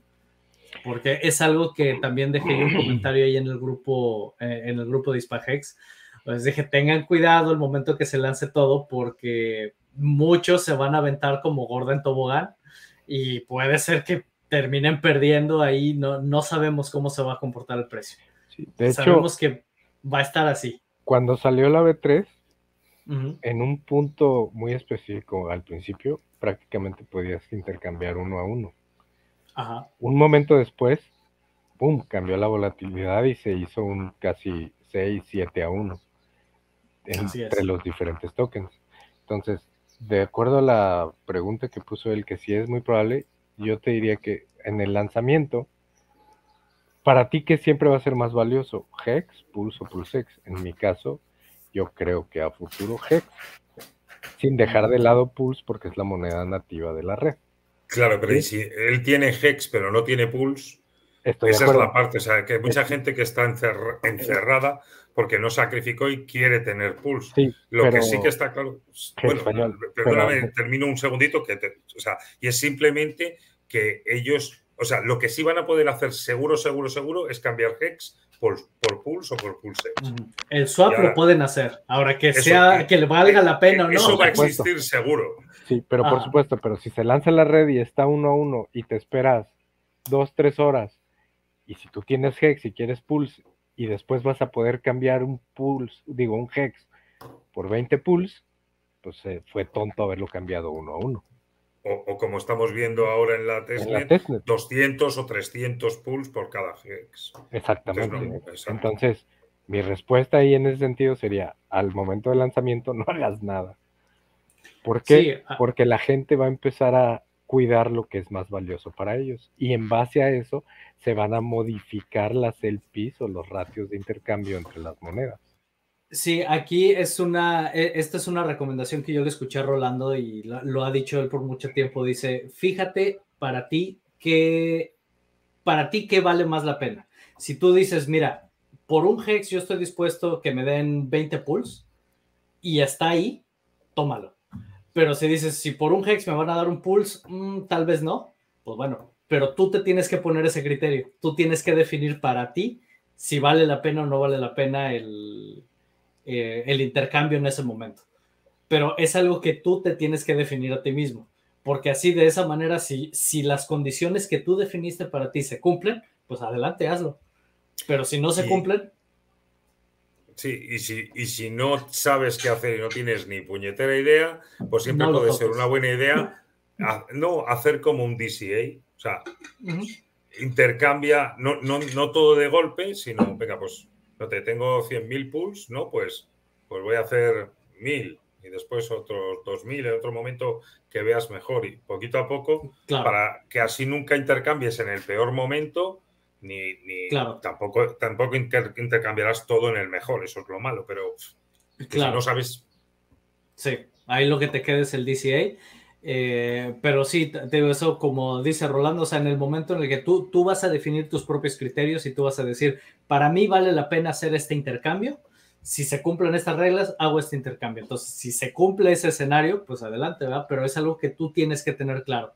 Porque es algo que también dejé un comentario ahí en el grupo, eh, en el grupo de Hispahex. Les dije, tengan cuidado el momento que se lance todo, porque muchos se van a aventar como gorda en tobogán y puede ser que terminen perdiendo ahí, no, no sabemos cómo se va a comportar el precio. de sabemos que va a estar así. Cuando salió la B3, en un punto muy específico al principio, prácticamente podías intercambiar uno a uno. Un momento después, ¡pum!, cambió la volatilidad y se hizo un casi 6, 7 a 1 entre los diferentes tokens. Entonces, de acuerdo a la pregunta que puso él, que si es muy probable, yo te diría que en el lanzamiento, para ti, ¿qué siempre va a ser más valioso? ¿Hex, Pulse o PulseX? En mi caso, yo creo que a futuro Hex, sin dejar de lado Pulse porque es la moneda nativa de la red. Claro, pero si él tiene Hex pero no tiene Pulse, esa es la parte, o sea, que hay mucha gente que está encerrada porque no sacrificó y quiere tener pulse. Lo que sí que está claro. Bueno, perdóname, termino un segundito, que o sea, y es simplemente que ellos, o sea, lo que sí van a poder hacer seguro, seguro, seguro es cambiar Hex por, por Pulse o por Pulse El swap lo pueden hacer. Ahora que sea, que le valga la pena o no. Eso va a existir seguro. Sí, pero por supuesto, pero si se lanza la red y está uno a uno y te esperas dos, tres horas, y si tú tienes Hex y quieres Pulse, y después vas a poder cambiar un Pulse, digo, un Hex por 20 Pulse, pues eh, fue tonto haberlo cambiado uno a uno. O, como estamos viendo ahora en la, testnet, 200 o 300 pulls por cada hex. Exactamente. Entonces, mi respuesta ahí en ese sentido sería, al momento del lanzamiento no hagas nada. ¿Por qué? Ah. Porque la gente va a empezar a cuidar lo que es más valioso para ellos. Y en base a eso se van a modificar las LPs o los ratios de intercambio entre las monedas. Sí, aquí es una, e, esta es una recomendación que yo le escuché a Rolando y lo, ha dicho él por mucho tiempo. Dice, fíjate para ti que, para ti qué vale más la pena. Si tú dices, mira, por un hex yo estoy dispuesto que me den 20 pulls y está ahí, tómalo. Pero si dices, si por un hex me van a dar un pulse, mm, tal vez no, pues bueno, pero tú te tienes que poner ese criterio. Tú tienes que definir para ti si vale la pena o no vale la pena el, eh, el intercambio en ese momento. Pero es algo que tú te tienes que definir a ti mismo, porque así de esa manera, si, si las condiciones que tú definiste para ti se cumplen, pues adelante, hazlo. Pero si no se cumplen... Sí, y si, y si no sabes qué hacer y no tienes ni puñetera idea, pues siempre puede ser una buena idea no hacer como un DCA, o sea, intercambia, no, no, no todo de golpe, sino, venga, pues te tengo 100.000 pools, ¿no? Pues, pues voy a hacer 1.000 y después otros 2.000 en otro momento que veas mejor y poquito a poco para que así nunca intercambies en el peor momento ni, tampoco, tampoco intercambiarás todo en el mejor, eso es lo malo, pero claro. si no sabes... Sí, ahí lo que te queda es el DCA. Eh, pero sí, te eso como dice Rolando, o sea, en el momento en el que tú, tú vas a definir tus propios criterios y tú vas a decir, para mí vale la pena hacer este intercambio, si se cumplen estas reglas, hago este intercambio. Entonces, si se cumple ese escenario, pues adelante, ¿verdad? Pero es algo que tú tienes que tener claro.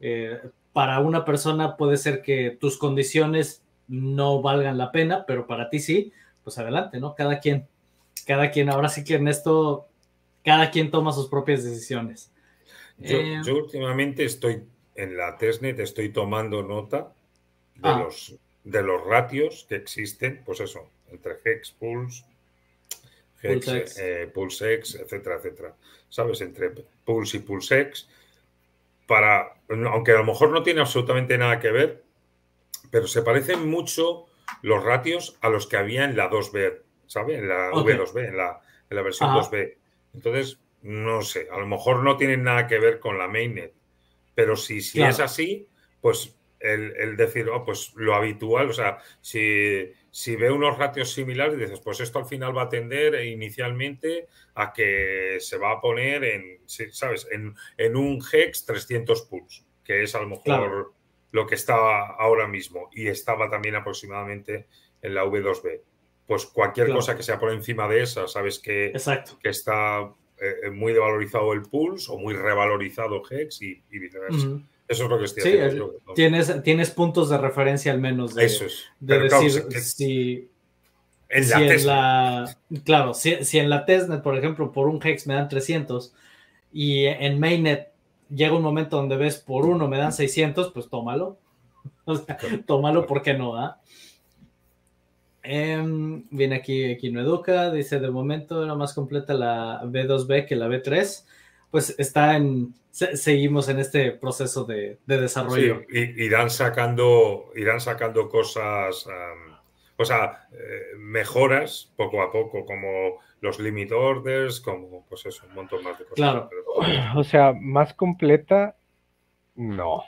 Eh, para una persona puede ser que tus condiciones no valgan la pena, pero para ti sí, pues adelante, ¿no? Cada quien, cada quien, ahora sí que en esto, cada quien toma sus propias decisiones. Eh, yo, últimamente estoy en la testnet, estoy tomando nota de, ah. los, de los ratios que existen, pues eso, entre Hex, Pulse, Hex, eh, PulseX, etcétera, etcétera. ¿Sabes? Entre Pulse y PulseX, para, aunque a lo mejor no tiene absolutamente nada que ver, pero se parecen mucho los ratios a los que había en la 2B, ¿sabes? En la V2B, en la, en la versión 2B. Entonces, no sé, a lo mejor no tienen nada que ver con la mainnet, pero si, si es así, pues el, decir, oh, pues lo habitual, o sea, si, si ve unos ratios similares, dices, pues esto al final va a tender inicialmente a que se va a poner en, ¿sabes? En, un hex 300 pulls, que es a lo mejor lo que está ahora mismo y estaba también aproximadamente en la V2B. Pues cualquier cosa que sea por encima de esa, sabes que, que está eh, muy devalorizado el Pulse o muy revalorizado Hex y, viceversa. Eso es lo que estoy haciendo. tienes, tienes puntos de referencia al menos de, Eso es. de decir si, en la, en la claro, si, si, en la testnet, por ejemplo, por un hex me dan 300 y en mainnet llega un momento donde ves por uno me dan 600, pues tómalo. tómalo, ¿por qué no? Ah? Em, viene aquí Equino Educa, dice de momento era más completa la B2B que la B3. Pues está en, seguimos en este proceso de, desarrollo. Sí, irán sacando, irán sacando cosas, o sea, eh, mejoras poco a poco, como los limit orders, como pues eso, un montón más de cosas. Claro. O sea, más completa, no.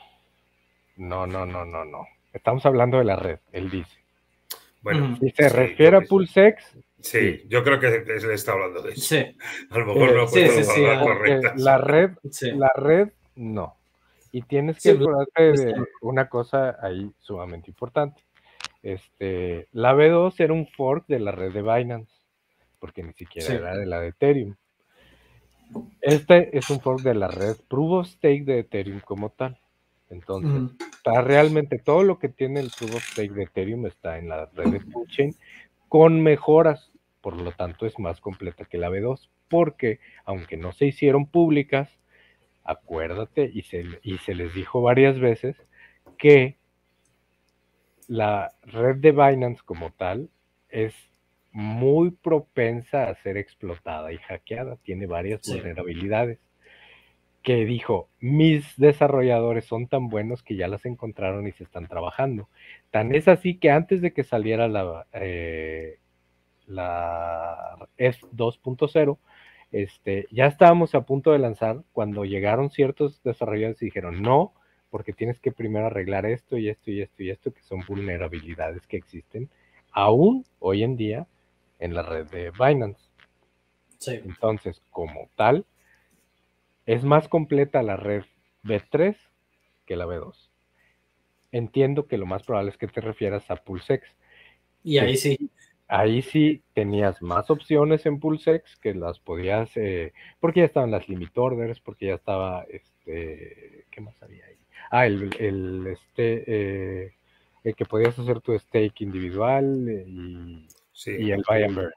No, no, no, no, no. Estamos hablando de la red, él dice. Bueno, si se refiere a Pulsex. Sí, yo creo que le está hablando de eso. Sí. A lo mejor no puedo sí, correcta. La red, la red, no. Y tienes que acordarte de una cosa ahí sumamente importante. Este, la B2 era un fork de la red de Binance, porque ni siquiera era de la de Ethereum. Este es un fork de la red Proof of Stake de Ethereum como tal. Entonces, sea, realmente todo lo que tiene el Proof of Stake de Ethereum está en la red de blockchain con mejoras, por lo tanto es más completa que la B2, porque aunque no se hicieron públicas, acuérdate, y se, y se les dijo varias veces, que la red de Binance como tal es muy propensa a ser explotada y hackeada, tiene varias vulnerabilidades. Que dijo, mis desarrolladores son tan buenos que ya las encontraron y se están trabajando. Tan es así que antes de que saliera la, eh, la F2.0, este, ya estábamos a punto de lanzar cuando llegaron ciertos desarrolladores y dijeron, no, porque tienes que primero arreglar esto y esto y esto y esto, que son vulnerabilidades que existen aún hoy en día en la red de Binance. Entonces, como tal, es más completa la red B3 que la B2. Entiendo que lo más probable es que te refieras a PulseX. Y ahí sí. Ahí sí tenías más opciones en PulseX que las podías, eh, porque ya estaban las limit orders, porque ya estaba, este, ¿qué más había ahí? Ah, el, el este, eh, el que podías hacer tu stake individual eh, y, y el buy and burn.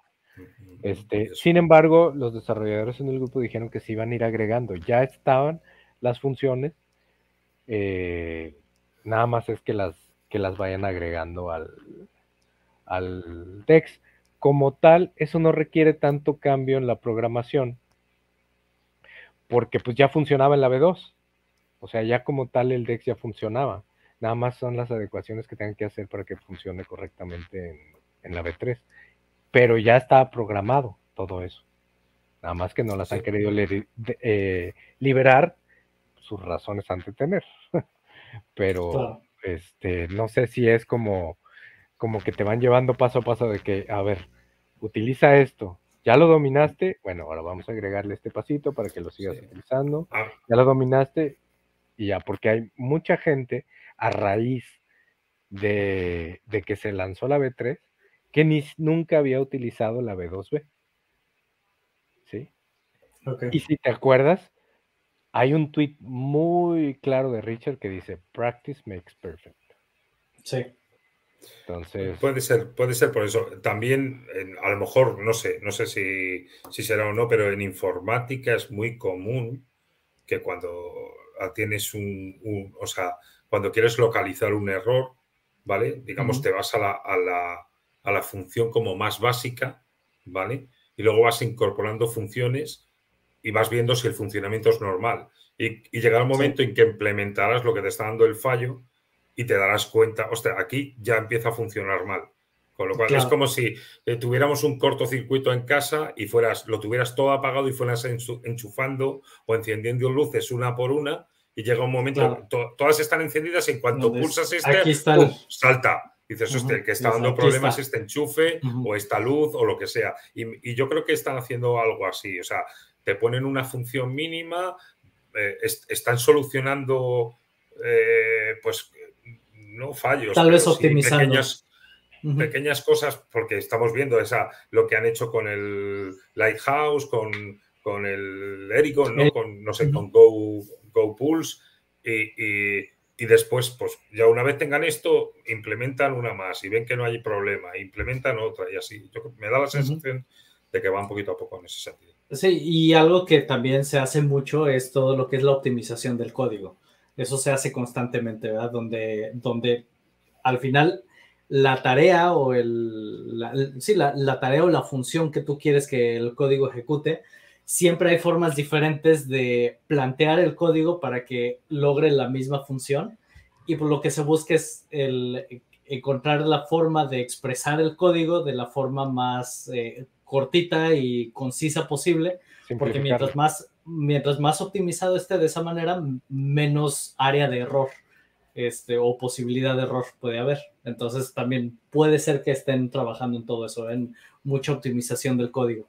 Este, sin embargo, los desarrolladores en el grupo dijeron que se iban a ir agregando. Ya estaban las funciones, eh, nada más es que las, que las vayan agregando al, al DEX. Como tal, eso no requiere tanto cambio en la programación, porque pues ya funcionaba en la B2. O sea, ya como tal el DEX ya funcionaba. Nada más son las adecuaciones que tengan que hacer para que funcione correctamente en, en la B3 pero ya estaba programado todo eso. Nada más que no las han querido eh, liberar, sus razones han de tener. pero este, no sé si es como, como que te van llevando paso a paso de que, a ver, utiliza esto. Ya lo dominaste, bueno, ahora vamos a agregarle este pasito para que lo sigas utilizando. Ah. Ya lo dominaste y ya, porque hay mucha gente a raíz de, de que se lanzó la B3 que ni, nunca había utilizado la B2B. ¿Sí? Y si te acuerdas, hay un tweet muy claro de Richard que dice, practice makes perfect. Sí. Entonces... Puede ser, puede ser por eso. También, a lo mejor, no sé, no sé si, si será o no, pero en informática es muy común que cuando tienes un, o sea, cuando quieres localizar un error, ¿vale? Digamos, te vas a la a la función como más básica, ¿vale? Y luego vas incorporando funciones y vas viendo si el funcionamiento es normal. Y, y llegará un momento en que implementarás lo que te está dando el fallo y te darás cuenta, hostia, aquí ya empieza a funcionar mal. Con lo cual es como si eh, tuviéramos un cortocircuito en casa y fueras, lo tuvieras todo apagado y fueras enchufando o encendiendo luces una por una y llega un momento, todas están encendidas y en cuanto pulsas este, salta. Dices, hostia, que está dando problemas este enchufe o esta luz o lo que sea. Y, yo creo que están haciendo algo así. O sea, te ponen una función mínima, eh, están solucionando, eh, pues, no fallos. Tal vez optimizando. Pequeñas, pequeñas cosas, porque estamos viendo esa, lo que han hecho con el Lighthouse, con, con el Ericsson, ¿no? Con, no sé, con Go, Go Pulse. y y después, pues ya una vez tengan esto, implementan una más y ven que no hay problema, implementan otra y así. me da la sensación de que va un poquito a poco en ese sentido. Sí, y algo que también se hace mucho es todo lo que es la optimización del código. Eso se hace constantemente, ¿verdad? Donde, donde al final la tarea o el, la, sí, la, la tarea o la función que tú quieres que el código ejecute, siempre hay formas diferentes de plantear el código para que logre la misma función y por lo que se busca es el encontrar la forma de expresar el código de la forma más eh, cortita y concisa posible, porque mientras más, mientras más optimizado esté de esa manera, menos área de error este, o posibilidad de error puede haber. Entonces también puede ser que estén trabajando en todo eso, en mucha optimización del código.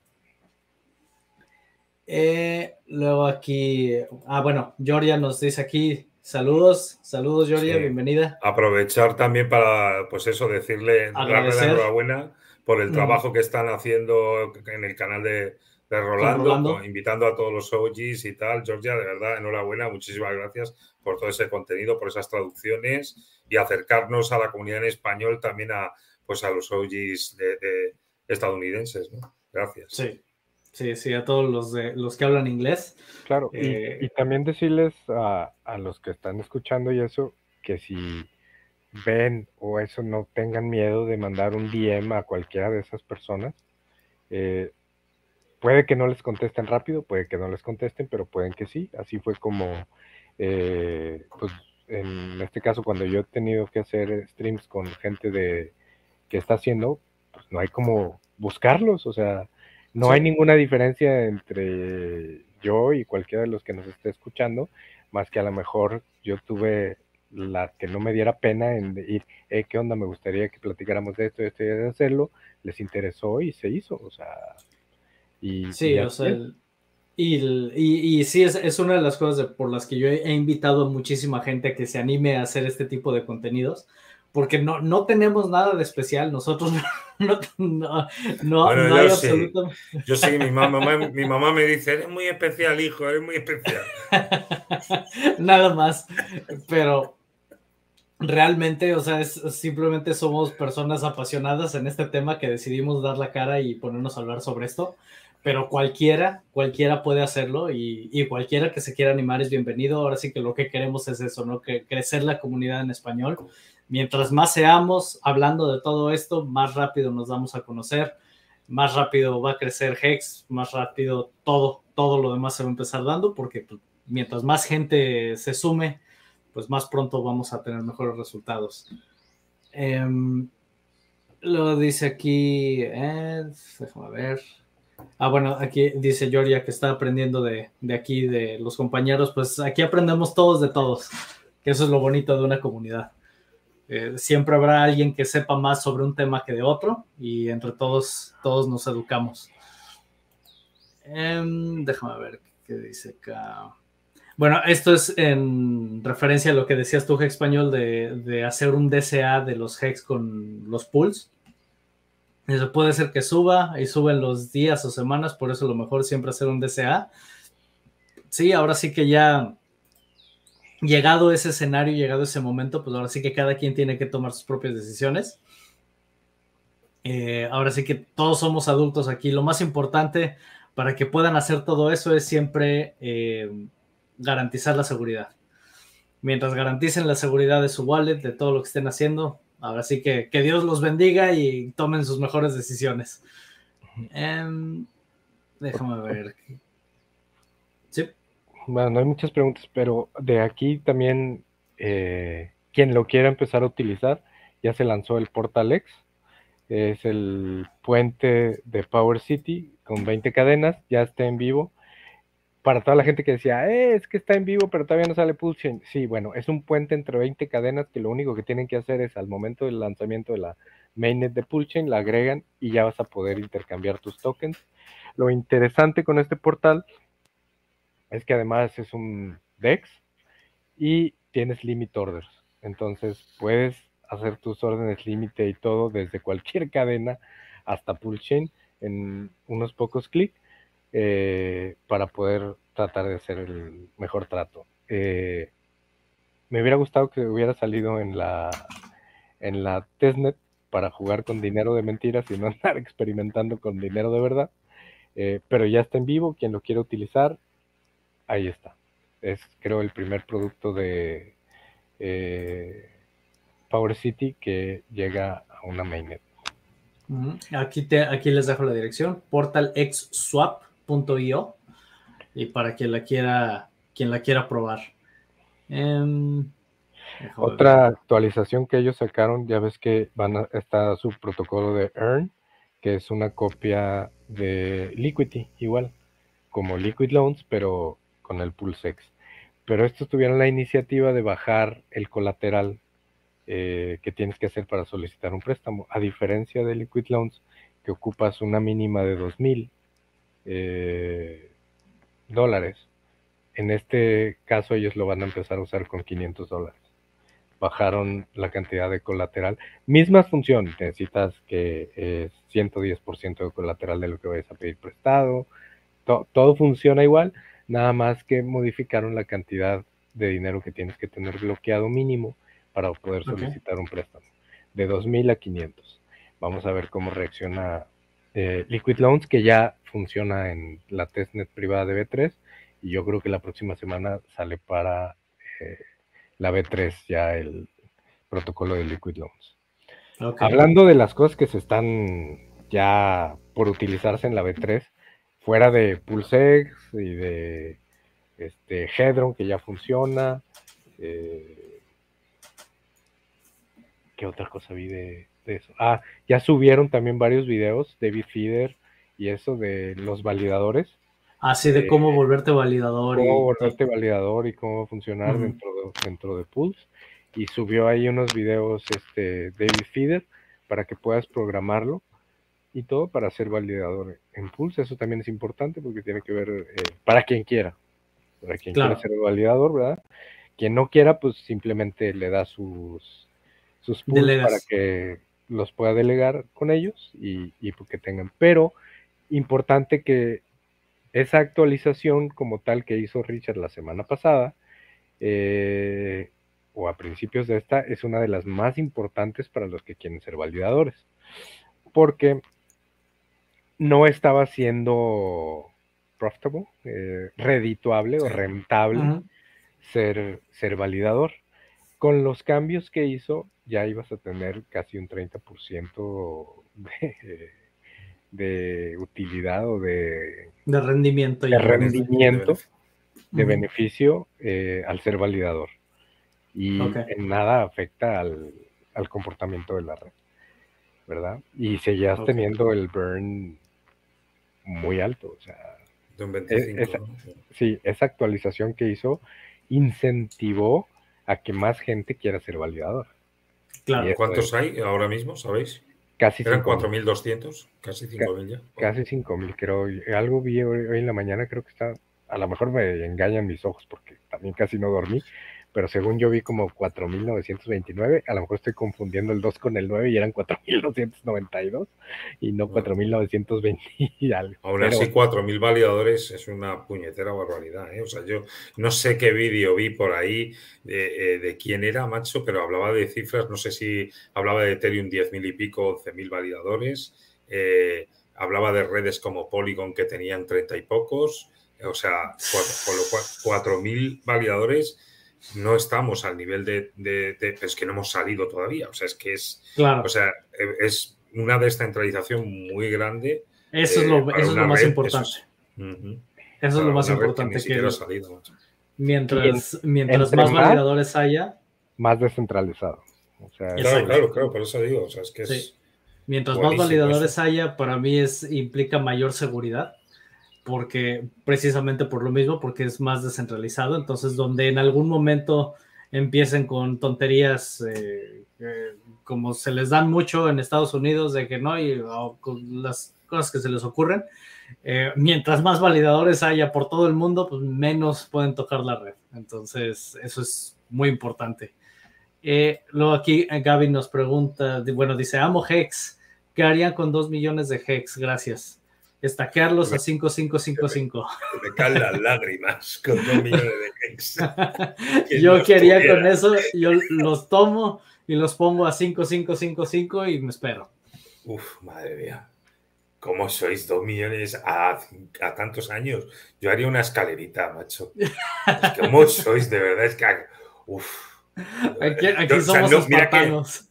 Eh, luego aquí, ah, bueno, Georgia nos dice aquí, saludos, saludos Georgia, bienvenida. Aprovechar también para, pues eso, decirle, darle la enhorabuena por el trabajo que están haciendo en el canal de, de Rolando, invitando a todos los OGs y tal. Georgia, de verdad, enhorabuena, muchísimas gracias por todo ese contenido, por esas traducciones y acercarnos a la comunidad en español también a, pues a los OGs de, estadounidenses. Gracias. Sí. Sí, sí, a todos los, de, los que hablan inglés. Claro, y, eh, también decirles a, a, los que están escuchando y eso, que si ven o eso no tengan miedo de mandar un DM a cualquiera de esas personas. Eh, puede que no les contesten rápido, puede que no les contesten, pero pueden que sí. Así fue como, eh, pues en este caso, cuando yo he tenido que hacer streams con gente de que está haciendo, pues no hay como buscarlos, o sea, no hay ninguna diferencia entre yo y cualquiera de los que nos esté escuchando, más que a lo mejor yo tuve la que no me diera pena en ir, eh, ¿qué onda? Me gustaría que platicáramos de esto, de esto y de hacerlo, les interesó y se hizo, o sea, y... Sí, o sea, y, y, sí, es, es, una de las cosas por las que yo he, invitado a muchísima gente a que se anime a hacer este tipo de contenidos, porque no, no tenemos nada de especial, nosotros no, no, no, hay absolutamente... Yo sé que mi mamá, mi mamá me dice, eres muy especial, hijo, eres muy especial. nada más, pero realmente, o sea, es, simplemente somos personas apasionadas en este tema que decidimos dar la cara y ponernos a hablar sobre esto, pero cualquiera, cualquiera puede hacerlo y, cualquiera que se quiera animar es bienvenido. Ahora sí que lo que queremos es eso, ¿no? Que crecer la comunidad en español. Mientras más seamos hablando de todo esto, más rápido nos damos a conocer, más rápido va a crecer Hex, más rápido todo, todo lo demás se va a empezar dando, porque pues, mientras más gente se sume, pues más pronto vamos a tener mejores resultados. Em, lo dice aquí, eh, déjame ver. Ah, bueno, aquí dice Georgia que está aprendiendo de, aquí, de los compañeros, pues aquí aprendemos todos de todos, que eso es lo bonito de una comunidad. Eh, siempre habrá alguien que sepa más sobre un tema que de otro y entre todos, todos nos educamos. Em, déjame ver qué dice acá. Bueno, esto es en referencia a lo que decías tú, Hex Español, de, hacer un DCA de los Hex con los pools. Eso puede ser que suba y suben los días o semanas, por eso lo mejor siempre hacer un DCA. Sí, ahora sí que ya llegado ese escenario, llegado ese momento, pues ahora sí que cada quien tiene que tomar sus propias decisiones. Eh, ahora sí que todos somos adultos aquí. Lo más importante para que puedan hacer todo eso es siempre eh, garantizar la seguridad. Mientras garanticen la seguridad de su wallet, de todo lo que estén haciendo, ahora sí que que Dios los bendiga y tomen sus mejores decisiones. Em, déjame ver. Sí. Bueno, no hay muchas preguntas, pero de aquí también, eh, quien lo quiera empezar a utilizar, ya se lanzó el Portal X. Es el puente de Power City con 20 cadenas, ya está en vivo para toda la gente que decía, eh, es que está en vivo, pero todavía no sale Pulse Sí, bueno, es un puente entre 20 cadenas que lo único que tienen que hacer es al momento del lanzamiento de la mainnet de Pulse la agregan y ya vas a poder intercambiar tus tokens. Lo interesante con este portal es que además es un DEX y tienes limit orders. Entonces puedes hacer tus órdenes límite y todo desde cualquier cadena hasta Pulse en unos pocos clics eh, para poder tratar de hacer el mejor trato. Eh, me hubiera gustado que hubiera salido en la, en la testnet para jugar con dinero de mentiras y no andar experimentando con dinero de verdad. Eh, pero ya está en vivo, quien lo quiere utilizar, ahí está. Es creo el primer producto de Power City que llega a una mainnet. Aquí, te, aquí les dejo la dirección, Portal X Swap .io y para quien la quiera, quien la quiera probar. Em, Otra actualización que ellos sacaron, ya ves que van a, está su protocolo de Earn, que es una copia de Liquidity, igual, como Liquid Loans, pero con el PulseX. Pero estos tuvieron la iniciativa de bajar el colateral eh, que tienes que hacer para solicitar un préstamo. A diferencia de Liquid Loans, que ocupas una mínima de 2000 eh, dólares. En este caso ellos lo van a empezar a usar con 500 dólares. Bajaron la cantidad de colateral. Misma función, necesitas que es 110% de colateral de lo que vayas a pedir prestado, todo funciona igual, nada más que modificaron la cantidad de dinero que tienes que tener bloqueado mínimo para poder solicitar un préstamo, de 2.000 a 500. Vamos a ver cómo reacciona eh, Liquid Loans, que ya funciona en la testnet privada de B3, y yo creo que la próxima semana sale para eh, la B3 ya el protocolo de Liquid Loans. Hablando de las cosas que se están ya por utilizarse en la B3, fuera de PulseX y de este, Hedron, que ya funciona. Eh, ¿Qué otra cosa vi de, eso? Ah, ya subieron también varios videos, David Feeder y eso de los validadores. Así ah, de cómo eh, volverte validador. Cómo volverte validador y cómo funcionar dentro, de, dentro de Pulse. Y subió ahí unos videos este, David Feeder para que puedas programarlo y todo para ser validador en Pulse. Eso también es importante porque tiene que ver eh, para quien quiera. Para quien quiera ser validador, ¿verdad? Quien no quiera, pues simplemente le da sus, sus para que los pueda delegar con ellos y, y que tengan. Pero importante que esa actualización como tal que hizo Richard la semana pasada, eh, o a principios de esta, es una de las más importantes para los que quieren ser validadores. Porque no estaba siendo profitable, eh, redituable o rentable ser, ser validador. Con los cambios que hizo, ya ibas a tener casi un 30% de, de utilidad o de, de rendimiento. De rendimiento, de beneficio eh, al ser validador. Y en nada afecta al, comportamiento de la red, ¿verdad? Y seguías teniendo el burn muy alto, o sea, de un 25, e, sí, esa actualización que hizo incentivó a que más gente quiera ser validador. Claro. ¿Cuántos hay ahora mismo, sabéis? Casi Eran 4.200, casi 5.000 ya. Casi 5.000, creo. Algo vi hoy, en la mañana, creo que está, a lo mejor me engañan mis ojos porque también casi no dormí, pero según yo vi como 4.929, a lo mejor estoy confundiendo el 2 con el 9 y eran 4.292 y no 4.920 y algo. Aún así, 4.000 validadores es una puñetera barbaridad. ¿eh? O sea, yo no sé qué vídeo vi por ahí de, eh, quién era, macho, pero hablaba de cifras, no sé si hablaba de Ethereum 10.000 y pico, 11.000 validadores, eh, hablaba de redes como Polygon que tenían 30 y pocos, o sea, con lo cual 4.000 validadores no estamos al nivel de, es que no hemos salido todavía. O sea, es que es, o sea, e, es una descentralización muy grande. Eso es lo, eh, eso es lo más importante. Eso es, lo más importante que, mientras, mientras más validadores haya, más descentralizado. claro, claro, claro, por eso digo, o sea, es que es Mientras más validadores haya, para mí es implica mayor seguridad porque precisamente por lo mismo, porque es más descentralizado, entonces donde en algún momento empiecen con tonterías eh, como se les dan mucho en Estados Unidos de que no, y las cosas que se les ocurren, eh, mientras más validadores haya por todo el mundo, pues menos pueden tocar la red. Entonces, eso es muy importante. Eh, luego aquí Gaby nos pregunta, bueno, dice, amo Hex, ¿qué harían con dos millones de Hex? Gracias estaquearlos a 5555. Me caen las lágrimas con dos millones de yo quería con eso, yo los tomo y los pongo a 5555 y me espero. Uf, madre mía. ¿Cómo sois dos millones a, a tantos años? Yo haría una escalerita, macho. ¿Cómo sois? De verdad, es que. Uf. Aquí, aquí somos no,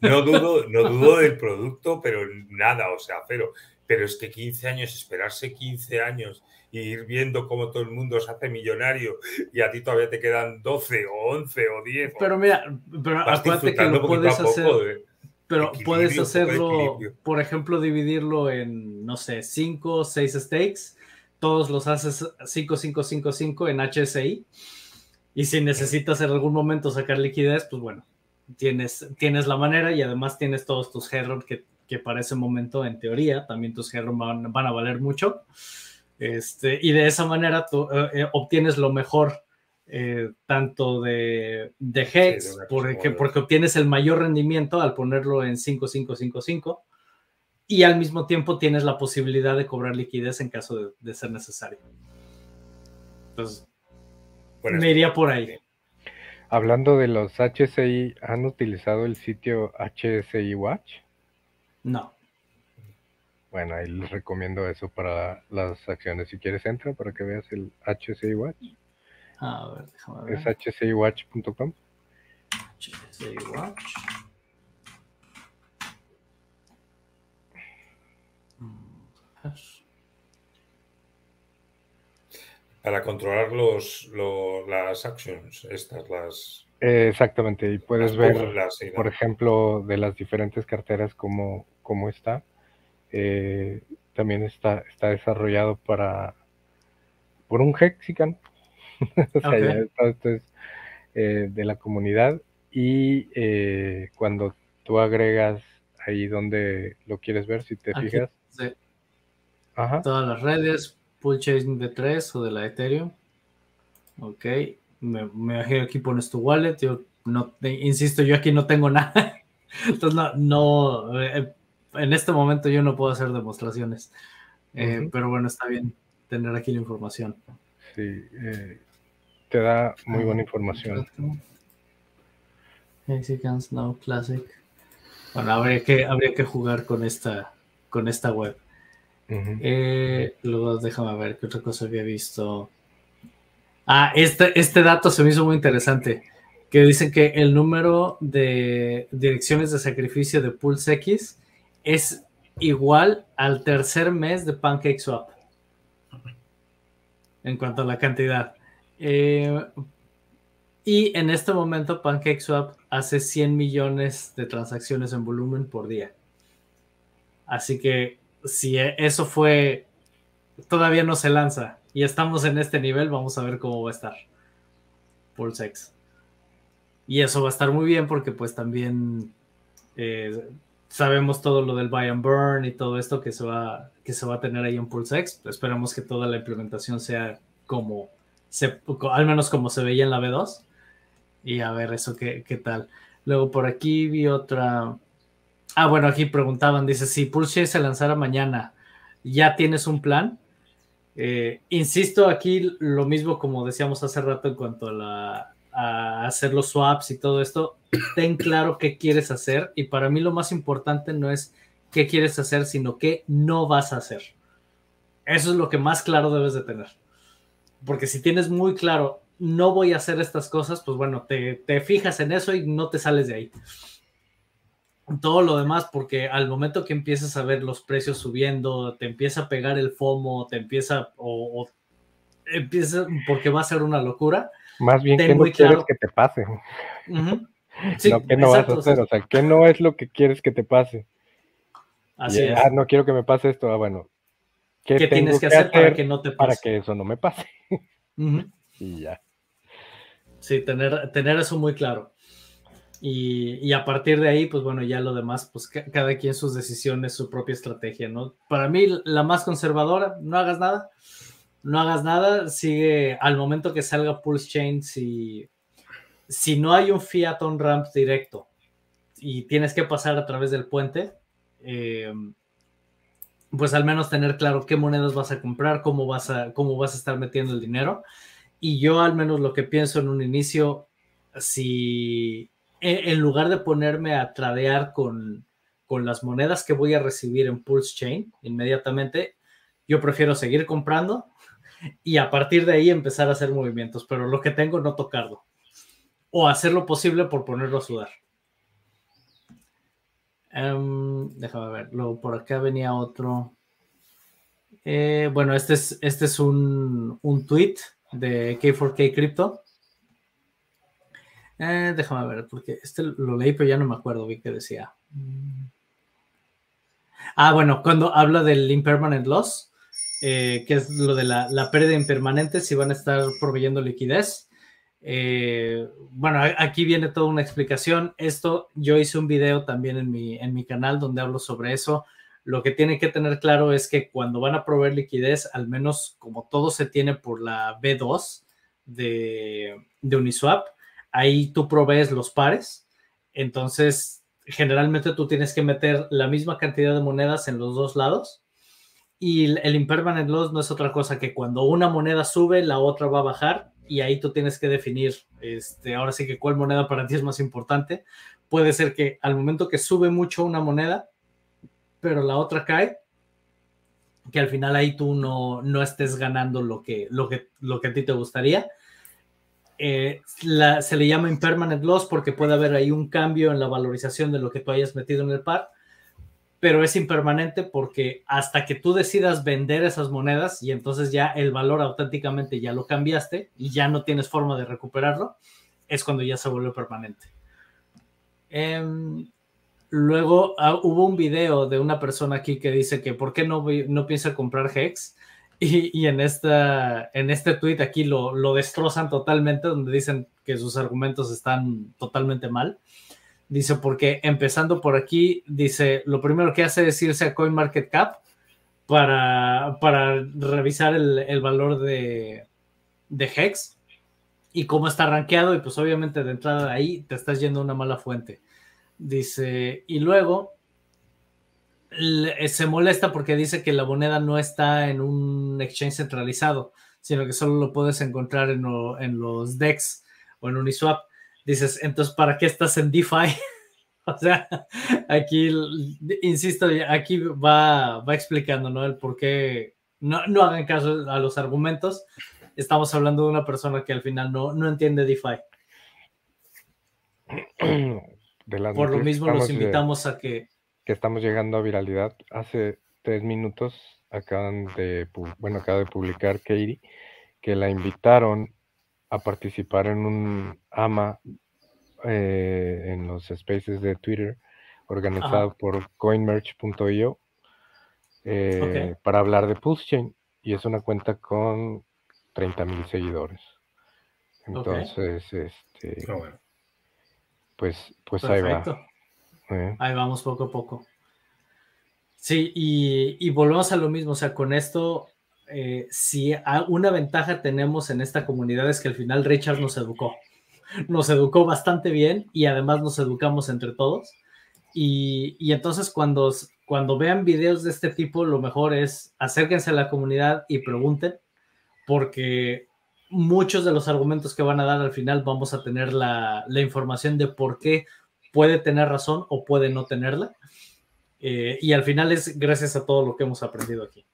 no, dudo, no dudo del producto, pero nada, o sea, pero pero es que 15 años, esperarse 15 años y ir viendo cómo todo el mundo se hace millonario y a ti todavía te quedan 12 o 11 o 10. Pero mira, pero acuérdate que lo puedes hacer. Pero puedes hacerlo, por ejemplo, dividirlo en, no sé, 5 o 6 stakes. Todos los haces 5, 5, 5, 5 en HSI. Y si necesitas en algún momento sacar liquidez, pues bueno, tienes, tienes la manera y además tienes todos tus headroom que que para ese momento, en teoría, también tus Heron van, a valer mucho. Este, y de esa manera tú eh, eh, obtienes lo mejor eh, tanto de, de Hex, porque, porque obtienes el mayor rendimiento al ponerlo en 5555. y al mismo tiempo tienes la posibilidad de cobrar liquidez en caso de, ser necesario. Entonces, me iría por ahí. Hablando de los HSI, ¿han utilizado el sitio HSI Watch? No. Bueno, ahí les recomiendo eso para las acciones. Si quieres, entra para que veas el HSI Watch. A ver, déjame ver. Es hsiwatch.com. HSI Watch. Para controlar los, las actions, estas, las... exactamente, y puedes ver, por ejemplo, de las diferentes carteras cómo, cómo está. Eh, también está, está desarrollado para por un Hexican. o sea, ya esto es eh, de la comunidad. Y eh, cuando tú agregas ahí donde lo quieres ver, si te fijas, Todas las redes, pull chain de 3 o de la Ethereum. Ok, me, imagino aquí pones tu wallet. Yo no, insisto, yo aquí no tengo nada. Entonces, no, no eh, en este momento yo no puedo hacer demostraciones. Eh, pero bueno, está bien tener aquí la información. Sí, eh, te da muy buena información. Mexicans Now Classic. Bueno, habría que, habría que jugar con esta, con esta web. Eh, luego déjame ver qué otra cosa había visto. Ah, este, este dato se me hizo muy interesante. Que dicen que el número de direcciones de sacrificio de Pulse X es igual al tercer mes de PancakeSwap. En cuanto a la cantidad. Eh, y en este momento PancakeSwap hace 100 millones de transacciones en volumen por día. Así que si e, eso fue, todavía no se lanza y estamos en este nivel, vamos a ver cómo va a estar Pulsex. Y eso va a estar muy bien porque pues también eh, sabemos todo lo del buy and burn y todo esto que se va, que se va a tener ahí en Pulsex. Esperamos que toda la implementación sea como, al menos como se veía en la B2. Y a ver eso qué, qué tal. Luego por aquí vi otra, Ah, bueno, aquí preguntaban, dice, si Pulse se lanzara mañana, ¿ya tienes un plan? Eh, insisto aquí lo mismo como decíamos hace rato en cuanto a, la, a hacer los swaps y todo esto, ten claro qué quieres hacer y para mí lo más importante no es qué quieres hacer, sino qué no vas a hacer. Eso es lo que más claro debes de tener. Porque si tienes muy claro, no voy a hacer estas cosas, pues bueno, te, te fijas en eso y no te sales de ahí todo lo demás, porque al momento que empiezas a ver los precios subiendo, te empieza a pegar el FOMO, te empieza o, empieza porque va a ser una locura. Más bien que no quieres que te pase. no que no vas a hacer, o sea, que no es lo que quieres que te pase. Así es. Ah, no quiero que me pase esto, ah, bueno. ¿Qué, tienes que, hacer, para que no te pase? Para que eso no me pase. Y ya. Sí, tener, tener eso muy claro. Y, a partir de ahí, pues bueno, ya lo demás, pues cada quien sus decisiones, su propia estrategia, ¿no? Para mí, la más conservadora, no hagas nada, no hagas nada, sigue al momento que salga Pulse Chain, si, si no hay un fiat on ramp directo y tienes que pasar a través del puente, eh, pues al menos tener claro qué monedas vas a comprar, cómo vas a, cómo vas a estar metiendo el dinero. Y yo al menos lo que pienso en un inicio, si en lugar de ponerme a tradear con, las monedas que voy a recibir en Pulse Chain inmediatamente, yo prefiero seguir comprando y a partir de ahí empezar a hacer movimientos, pero lo que tengo no tocarlo o hacer lo posible por ponerlo a sudar. Em, déjame ver, luego por acá venía otro. Eh, bueno, este es, este es un, un tweet de K4K Crypto eh, déjame ver, porque este lo leí, pero ya no me acuerdo bien qué decía. Ah, bueno, cuando habla del impermanent loss, eh, que es lo de la, pérdida impermanente, si van a estar proveyendo liquidez. Eh, bueno, aquí viene toda una explicación. Esto yo hice un video también en mi, en mi canal donde hablo sobre eso. Lo que tienen que tener claro es que cuando van a proveer liquidez, al menos como todo se tiene por la B2 de, de Uniswap, ahí tú provees los pares. Entonces, generalmente tú tienes que meter la misma cantidad de monedas en los dos lados. Y el impermanent loss no es otra cosa que cuando una moneda sube, la otra va a bajar y ahí tú tienes que definir, este, ahora sí que cuál moneda para ti es más importante. Puede ser que al momento que sube mucho una moneda, pero la otra cae, que al final ahí tú no, no estés ganando lo que, lo, que, lo que a ti te gustaría. Eh, se le llama impermanent loss porque puede haber ahí un cambio en la valorización de lo que tú hayas metido en el par, pero es impermanente porque hasta que tú decidas vender esas monedas y entonces ya el valor auténticamente ya lo cambiaste y ya no tienes forma de recuperarlo, es cuando ya se vuelve permanente. Em, luego ah, hubo un video de una persona aquí que dice que por qué no, no piensa comprar Hex y, en, esta, en este tweet aquí lo, lo destrozan totalmente, donde dicen que sus argumentos están totalmente mal. Dice, porque empezando por aquí, dice, lo primero que hace es irse a CoinMarketCap para, para revisar el, el valor de, de Hex y cómo está rankeado, y pues obviamente de entrada ahí te estás yendo una mala fuente. Dice, y luego se molesta porque dice que la moneda no está en un exchange centralizado, sino que solo lo puedes encontrar en, los DEX o en Uniswap. Dices, entonces, ¿para qué estás en DeFi? o sea, aquí, insisto, aquí va, va explicando, ¿no? El por qué no, no hagan caso a los argumentos. Estamos hablando de una persona que al final no, no entiende DeFi. por lo mismo los invitamos a que que estamos llegando a viralidad. Hace tres minutos acaban de, bueno, acaba de publicar Katie que la invitaron a participar en un AMA eh, en los spaces de Twitter organizado por coinmerch.io eh, para hablar de PulseChain y es una cuenta con 30 mil seguidores. Entonces, este, pues, pues ahí va. Ahí vamos poco a poco. Sí, y, volvemos a lo mismo, o sea, con esto, eh, si una ventaja tenemos en esta comunidad es que al final Richard nos educó, nos educó bastante bien y además nos educamos entre todos. Y, entonces cuando, cuando vean videos de este tipo, lo mejor es acérquense a la comunidad y pregunten, porque muchos de los argumentos que van a dar al final vamos a tener la, información de por qué puede tener razón o puede no tenerla. Eh, y al final es gracias a todo lo que hemos aprendido aquí.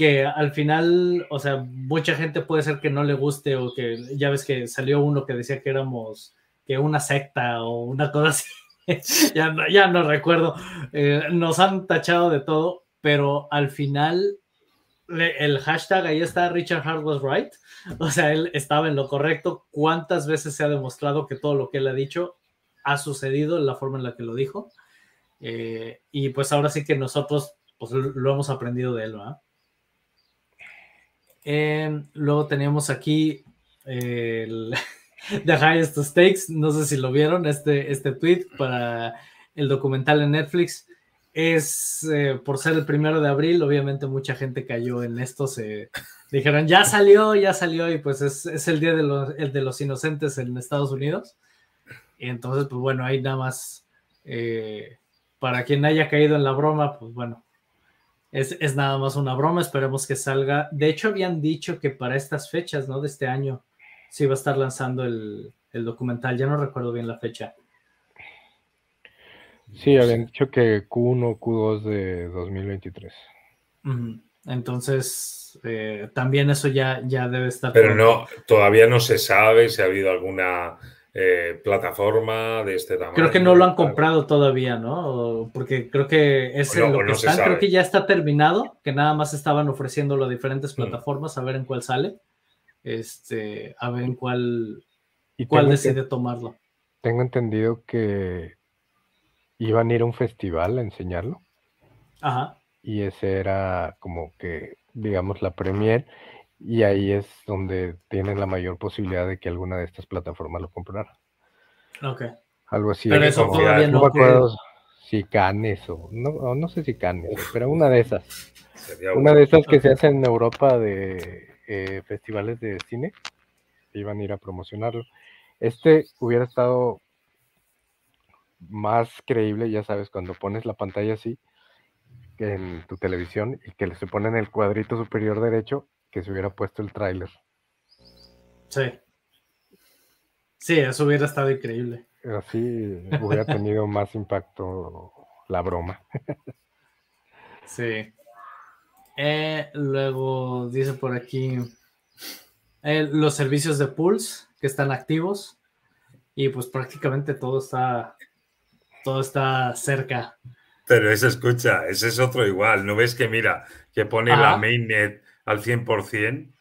Que al final, o sea, mucha gente puede ser que no le guste o que ya ves que salió uno que decía que éramos que una secta o una cosa así. ya, no, ya no recuerdo. Eh, nos han tachado de todo, pero al final el hashtag ahí está Richard Hart was right. O sea, él estaba en lo correcto. ¿Cuántas veces se ha demostrado que todo lo que él ha dicho ha sucedido en la forma en la que lo dijo. Eh, y pues ahora sí que nosotros pues, lo hemos aprendido de él, ¿verdad? Em, luego teníamos aquí el The Highest Stakes, no sé si lo vieron, este, este tweet para el documental en Netflix. Es eh, por ser el primero de abril, obviamente mucha gente cayó en esto, se dijeron ya salió, ya salió, y pues es, es el día de los, el de los inocentes en Estados Unidos. Entonces, pues bueno, ahí nada más, eh, para quien haya caído en la broma, pues bueno, es, nada más una broma, esperemos que salga. De hecho, habían dicho que para estas fechas, ¿no? De este año, se iba a estar lanzando el, documental, ya no recuerdo bien la fecha. Sí, habían dicho que Q1, Q2 de 2023. Entonces, eh, también eso ya, ya debe estar. Pero no, todavía no se sabe si ha habido alguna eh, plataforma de este tamaño. Creo que no lo han comprado todavía, ¿no? Porque creo que es lo que están, creo que ya está terminado, que nada más estaban ofreciéndolo a diferentes mm. plataformas, a ver en cuál sale, este, a ver en cuál, y cuál decide tomarlo. Tengo entendido que iban a ir a un festival a enseñarlo. Ajá. Y ese era como que, digamos, la premier y ahí es donde tienen la mayor posibilidad de que alguna de estas plataformas lo comprara. Ok. Algo así. Pero eso todavía no, me acuerdo si Canes o no, no sé si Canes, pero una de esas. una de esas que se hacen en Europa de eh, festivales de cine. Iban a ir a promocionarlo. Este hubiera estado más creíble, ya sabes, cuando pones la pantalla así en tu televisión y que se pone en el cuadrito superior derecho que se hubiera puesto el tráiler. Sí. Sí, eso hubiera estado increíble. Así hubiera tenido más impacto la broma. sí. Eh, luego dice por aquí eh, los servicios de Pulse que están activos y pues prácticamente todo está todo está cerca. Pero eso escucha, ese es otro igual. ¿No ves que mira, que pone la mainnet al 100%?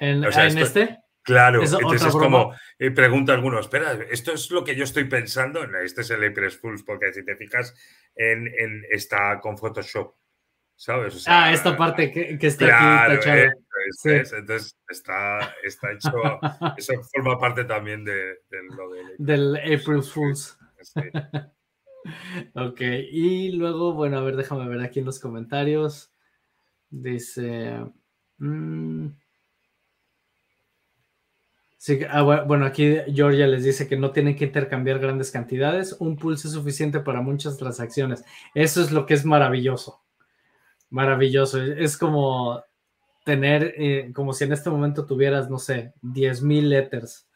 ¿En, ¿en este? Claro, entonces es como, eh, pregunta alguno, espera, esto es lo que yo estoy pensando, este es el Apress Pulse, porque si te fijas, en, está con Photoshop, ¿sabes? ah, esta parte que, está aquí tachada. entonces está, está hecho, eso forma parte también de, lo del April Fools. ok, y luego, bueno, a ver, déjame ver aquí en los comentarios. Dice... Mmm, Sí, ah, bueno, aquí Georgia les dice que no tienen que intercambiar grandes cantidades, un pulso es suficiente para muchas transacciones. Eso es lo que es maravilloso. Maravilloso. Es como tener, eh, como si en este momento tuvieras, no sé, 10 mil letters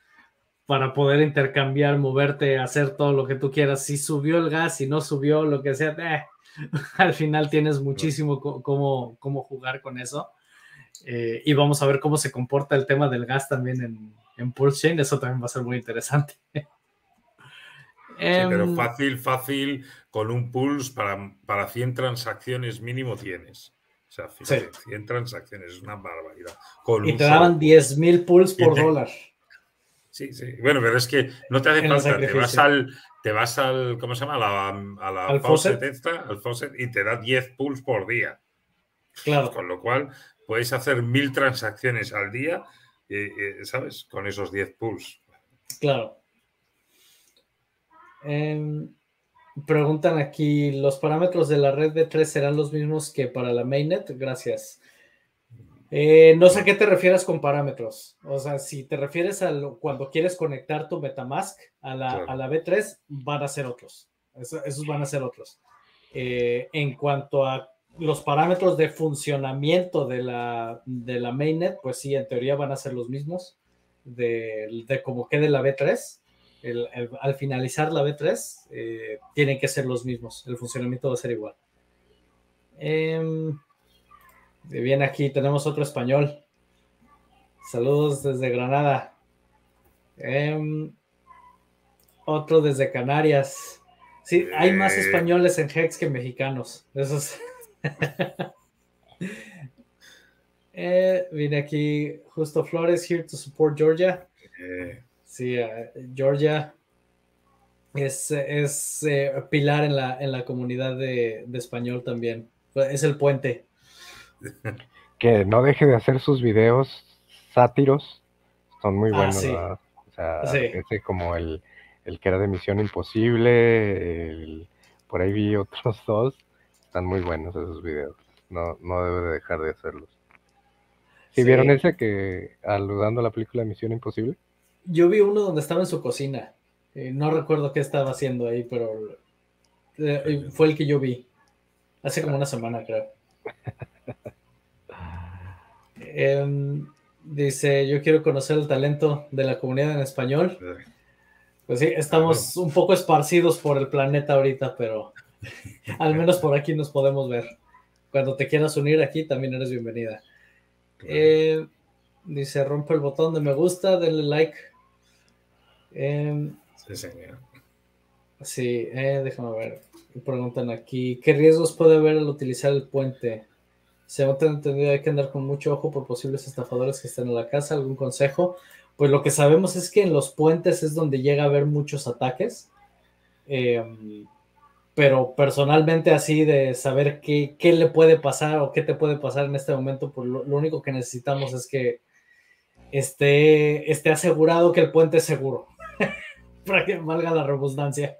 para poder intercambiar, moverte, hacer todo lo que tú quieras. Si subió el gas, si no subió, lo que sea, eh, al final tienes muchísimo cómo, cómo jugar con eso. Eh, y vamos a ver cómo se comporta el tema del gas también en, en Pulse Chain, eso también va a ser muy interesante. Sí, pero em, fácil, fácil, con un Pulse para, para 100 transacciones mínimo tienes. O sea, 100 transacciones es una barbaridad. y te daban 10.000 Pulse por dólar. Sí, sí. Bueno, pero es que no te hace falta. Te vas al, te vas al, ¿cómo se llama? A la, a la al faucet al faucet, y te da 10 Pulse por día. Claro. Con lo cual, puedes hacer mil transacciones al día ¿sabes? Con esos 10 pools. Claro. Em, preguntan aquí, ¿los parámetros de la red de 3 serán los mismos que para la mainnet? Gracias. Eh, no sé a qué te refieres con parámetros. O sea, si te refieres a cuando quieres conectar tu Metamask a la, a la B3, van a ser otros. esos van a ser otros. Eh, en cuanto a los parámetros de funcionamiento de la, de la mainnet, pues sí, en teoría van a ser los mismos de, de cómo quede la B3. al finalizar la B3, eh, tienen que ser los mismos. El funcionamiento va a ser igual. Eh, bien, aquí tenemos otro español. Saludos desde Granada. Em, otro desde Canarias. Sí, hay más eh. españoles en Hex que mexicanos. Eso es. Eh, vine aquí justo Flores, here to support Georgia. Eh. Sí, uh, Georgia es, es eh, pilar en la, en la comunidad de, de, español también. Es el puente. Que no deje de hacer sus videos sátiros. Son muy ah, buenos. sí. O sea, ese como el, el, que era de Misión Imposible. El, por ahí vi otros dos están muy buenos esos videos. No, no debe de dejar de hacerlos. ¿Sí, vieron ese que aludando a la película Misión Imposible? Yo vi uno donde estaba en su cocina. Eh, no recuerdo qué estaba haciendo ahí, pero eh, fue el que yo vi. Hace como una semana, creo. Em, dice, yo quiero conocer el talento de la comunidad en español. Pues sí, estamos un poco esparcidos por el planeta ahorita, pero Al menos por aquí nos podemos ver. Cuando te quieras unir aquí, también eres bienvenida. Eh, dice, rompe el botón de me gusta, denle like. Em, sí, señor. Sí, eh, déjame ver. Preguntan aquí, ¿qué riesgos puede haber al utilizar el puente? Se ha entendido, hay que andar con mucho ojo por posibles estafadores que estén en la casa. ¿Algún consejo? Pues lo que sabemos es que en los puentes es donde llega a haber muchos ataques. Eh, pero personalmente así de saber qué, qué, le puede pasar o qué te puede pasar en este momento, pues lo, único que necesitamos es que esté, esté asegurado que el puente es seguro, para que valga la redundancia.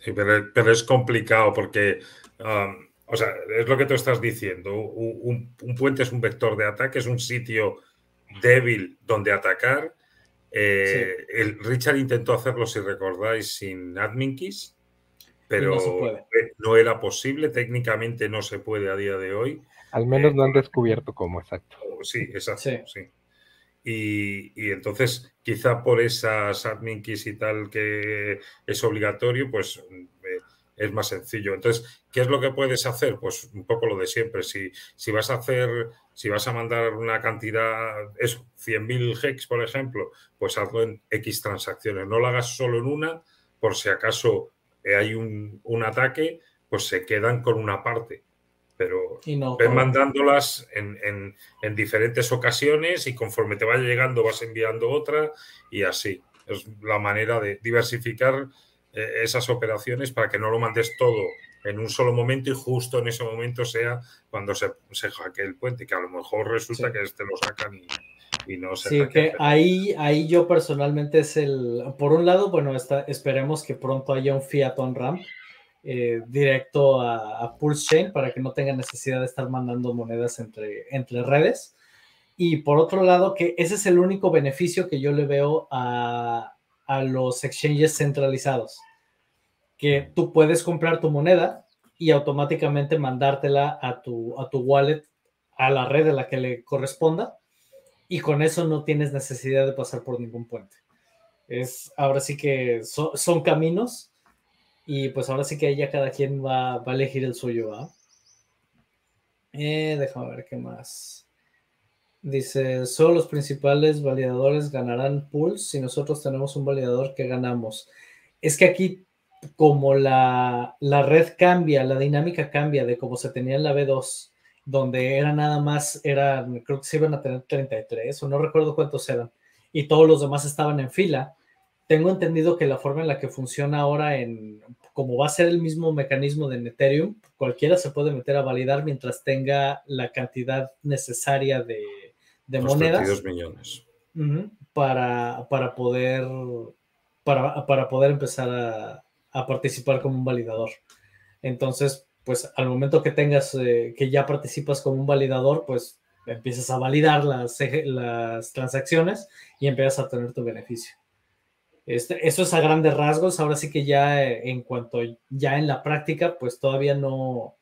Sí, pero, pero, es complicado porque, um, o sea, es lo que tú estás diciendo, un, un, puente es un vector de ataque, es un sitio débil donde atacar. Eh, el Richard intentó hacerlo, si recordáis, sin admin keys pero no, era posible, técnicamente no se puede a día de hoy. Al menos no han descubierto cómo, exacto. Sí, exacto, sí. Y, entonces, quizá por esas admin keys y tal que es obligatorio, pues eh, es más sencillo. Entonces, ¿qué es lo que puedes hacer? Pues un poco lo de siempre. Si, si vas a hacer, si vas a mandar una cantidad, eso, 100.000 hex, por ejemplo, pues hazlo en X transacciones. No lo hagas solo en una, por si acaso hay un, ataque, pues se quedan con una parte. Pero ven mandándolas en, diferentes ocasiones y conforme te vaya llegando vas enviando otra y así. Es la manera de diversificar eh, esas operaciones para que no lo mandes todo en un solo momento y justo en ese momento sea cuando se, se hackee el puente, que a lo mejor resulta que este lo sacan y, y no Sí, que ahí, ahí yo personalmente es el, por un lado, bueno, está, esperemos que pronto haya un Fiat on ramp eh, directo a, Pulse Chain para que no tenga necesidad de estar mandando monedas entre, entre redes. Y por otro lado, que ese es el único beneficio que yo le veo a, a los exchanges centralizados, que tú puedes comprar tu moneda y automáticamente mandártela a tu, a tu wallet, a la red a la que le corresponda y con eso no tienes necesidad de pasar por ningún puente. Es, ahora sí que son caminos y pues ahora sí que ya cada quien va, a elegir el suyo. Eh, déjame ver qué más. Dice, solo los principales validadores ganarán pools si nosotros tenemos un validador que ganamos. Es que aquí, como la, la red cambia, la dinámica cambia de como se tenía en la B2 donde era nada más, eran, creo que se iban a tener 33 o no recuerdo cuántos eran, y todos los demás estaban en fila. Tengo entendido que la forma en la que funciona ahora, en, como va a ser el mismo mecanismo de Ethereum, cualquiera se puede meter a validar mientras tenga la cantidad necesaria de, de monedas. millones. para, para, poder, para, para poder empezar a, a participar como un validador. Entonces, pues al momento que tengas, eh, que ya participas como un validador, pues empiezas a validar las, las transacciones y empiezas a tener tu beneficio. Este, eso es a grandes rasgos. Ahora sí que ya eh, en cuanto ya en la práctica, pues todavía no,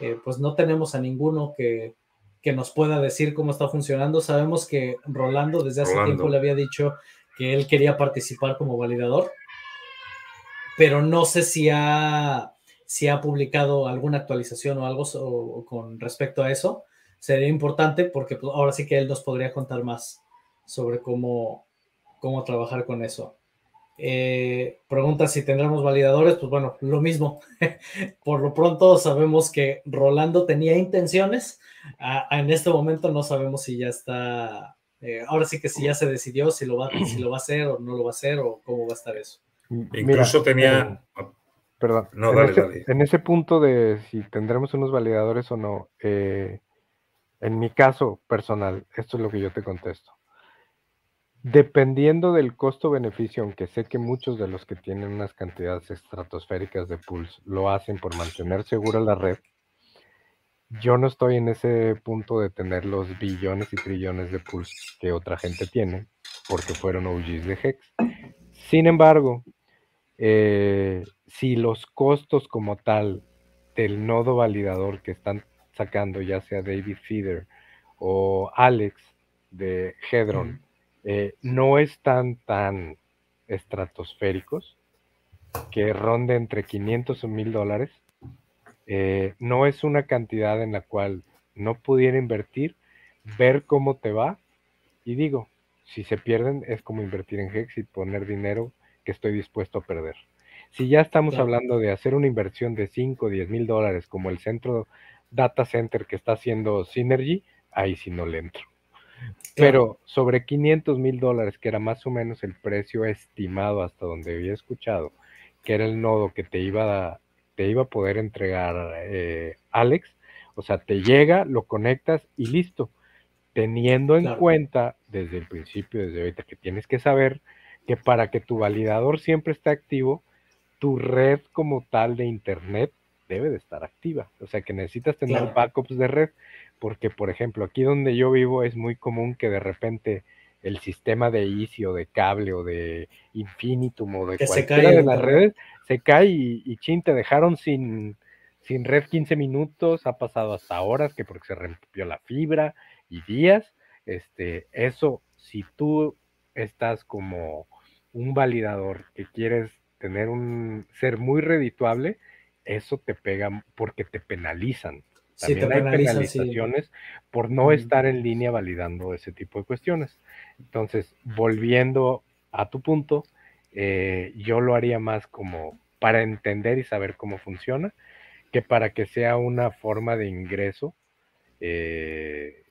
eh, pues no tenemos a ninguno que, que, nos pueda decir cómo está funcionando. Sabemos que Rolando desde hace tiempo le había dicho que él quería participar como validador, pero no sé si ha si ha publicado alguna actualización o algo con respecto a eso, sería importante porque pues, ahora sí que él nos podría contar más sobre cómo, cómo trabajar con eso. Eh, pregunta si tendremos validadores, pues bueno, lo mismo. Por lo pronto sabemos que Rolando tenía intenciones. en este momento no sabemos si ya está. Eh, ahora sí que si ya se decidió si lo va, si lo va a hacer o no lo va a hacer o cómo va a estar eso. Incluso tenía. Eh, Perdón. en, ese, punto de si tendremos unos validadores o no, eh, en mi caso personal, esto es lo que yo te contesto. Dependiendo del costo-beneficio, aunque sé que muchos de los que tienen unas cantidades estratosféricas de pools lo hacen por mantener segura la red, yo no estoy en ese punto de tener los billones y trillones de pools que otra gente tiene, porque fueron OGs de Hex. Sin embargo, eh, si los costos como tal del nodo validador que están sacando, ya sea David Feeder o Alex de Hedron, eh, no están tan estratosféricos, que ronde entre 500 o 1000 dólares, eh, no es una cantidad en la cual no pudiera invertir, ver cómo te va, y digo, si se pierden es como invertir en Hex y poner dinero que estoy dispuesto a perder. Si ya estamos hablando de hacer una inversión de 5 o 10 mil dólares como el centro data center que está haciendo Synergy, ahí sí no le entro. Pero sobre 500 mil dólares, que era más o menos el precio estimado hasta donde había escuchado, que era el nodo que te iba a, te iba a poder entregar eh, Alex, o sea, te llega, lo conectas y listo. Teniendo en cuenta desde el principio, desde ahorita, que tienes que saber que para que tu validador siempre esté activo, tu red como tal de internet debe de estar activa. O sea que necesitas tener backups de red, porque por ejemplo, aquí donde yo vivo es muy común que de repente el sistema de Easy o de cable o de Infinitum o de cualquiera de las redes, se cae y, y, chin, te dejaron sin, sin red 15 minutos, ha pasado hasta horas que porque se rompió la fibra y días. Este, eso, si tú estás como un validador que quieres tener un ser muy redituable, eso te pega porque te penalizan. También hay penalizaciones por no estar en línea validando ese tipo de cuestiones. Entonces, volviendo a tu punto, eh, yo lo haría más como para entender y saber cómo funciona, que para que sea una forma de ingreso eh,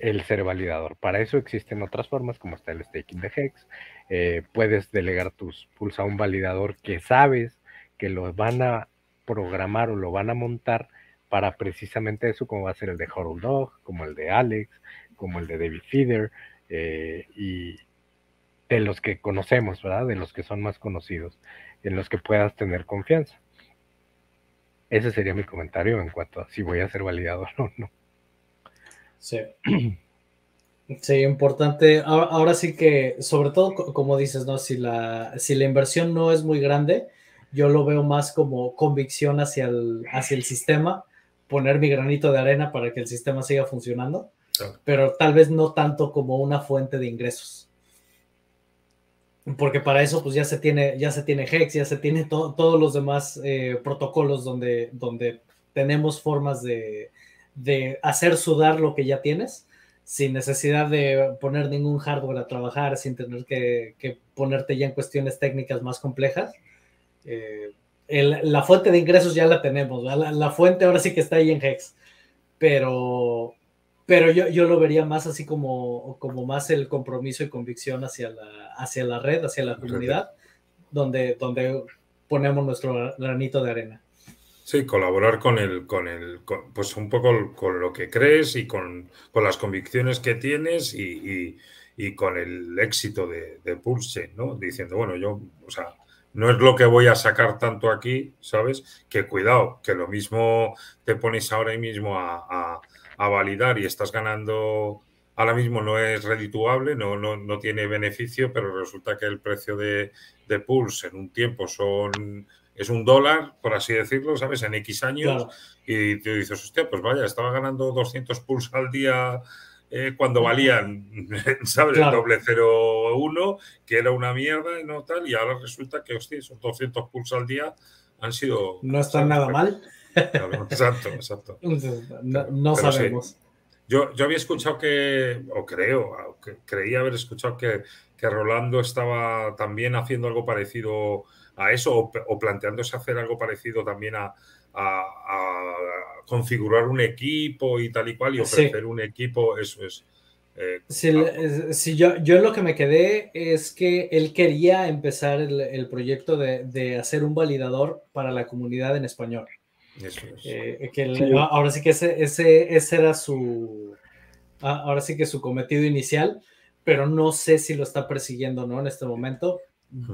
el ser validador. Para eso existen otras formas, como está el staking de Hex. Eh, puedes delegar tus pools a un validador que sabes que lo van a programar o lo van a montar para precisamente eso, como va a ser el de Horror Dog, como el de Alex, como el de David Feeder, eh, y de los que conocemos, ¿verdad? De los que son más conocidos, en los que puedas tener confianza. Ese sería mi comentario en cuanto a si voy a ser validador o no. Sí. Sí, importante. Ahora, sí que, sobre todo, como dices, ¿no? Si la, si la inversión no es muy grande, yo lo veo más como convicción hacia el, hacia el sistema, poner mi granito de arena para que el sistema siga funcionando, pero tal vez no tanto como una fuente de ingresos. Porque para eso, pues ya se tiene, ya se tiene Hex, ya se tiene todos los demás eh, protocolos donde, donde tenemos formas de, de hacer sudar lo que ya tienes sin necesidad de poner ningún hardware a trabajar, sin tener que, ponerte ya en cuestiones técnicas más complejas. Eh, la fuente de ingresos ya la tenemos, la, fuente ahora sí que está ahí en Hex, pero, pero yo, yo lo vería más así como, como más el compromiso y convicción hacia la, hacia la red, hacia la comunidad, donde, donde ponemos nuestro granito de arena. Sí, colaborar con el, con el, pues un poco con lo que crees y con, las convicciones que tienes y, con el éxito de, de, Pulse, ¿no? Diciendo, bueno, yo, o sea, no es lo que voy a sacar tanto aquí, ¿sabes? Que cuidado, que lo mismo te pones ahora mismo a, validar y estás ganando, ahora mismo no es redituable, no, no, no, tiene beneficio, pero resulta que el precio de, de Pulse en un tiempo son es un dólar, por así decirlo, ¿sabes? En X años. Y tú dices, hostia, pues vaya, estaba ganando 200 pulls al día eh, cuando valían, ¿sabes? El doble 01, que era una mierda y no tal. Y ahora resulta que, hostia, esos 200 pulls al día han sido. No están nada mal. exacto, exacto. No, sabemos. Yo, yo había escuchado que, o creo, creía haber escuchado que, que Rolando estaba también haciendo algo parecido a eso o, planteándose hacer algo parecido también a, configurar un equipo y tal y cual y ofrecer un equipo, eso es. Eh, sí, yo, yo lo que me quedé es que él quería empezar el, proyecto de, hacer un validador para la comunidad en español. Eso es. Eh, ahora sí que ese, ese, ese era su, ahora sí que su cometido inicial, pero no sé si lo está persiguiendo no en este momento.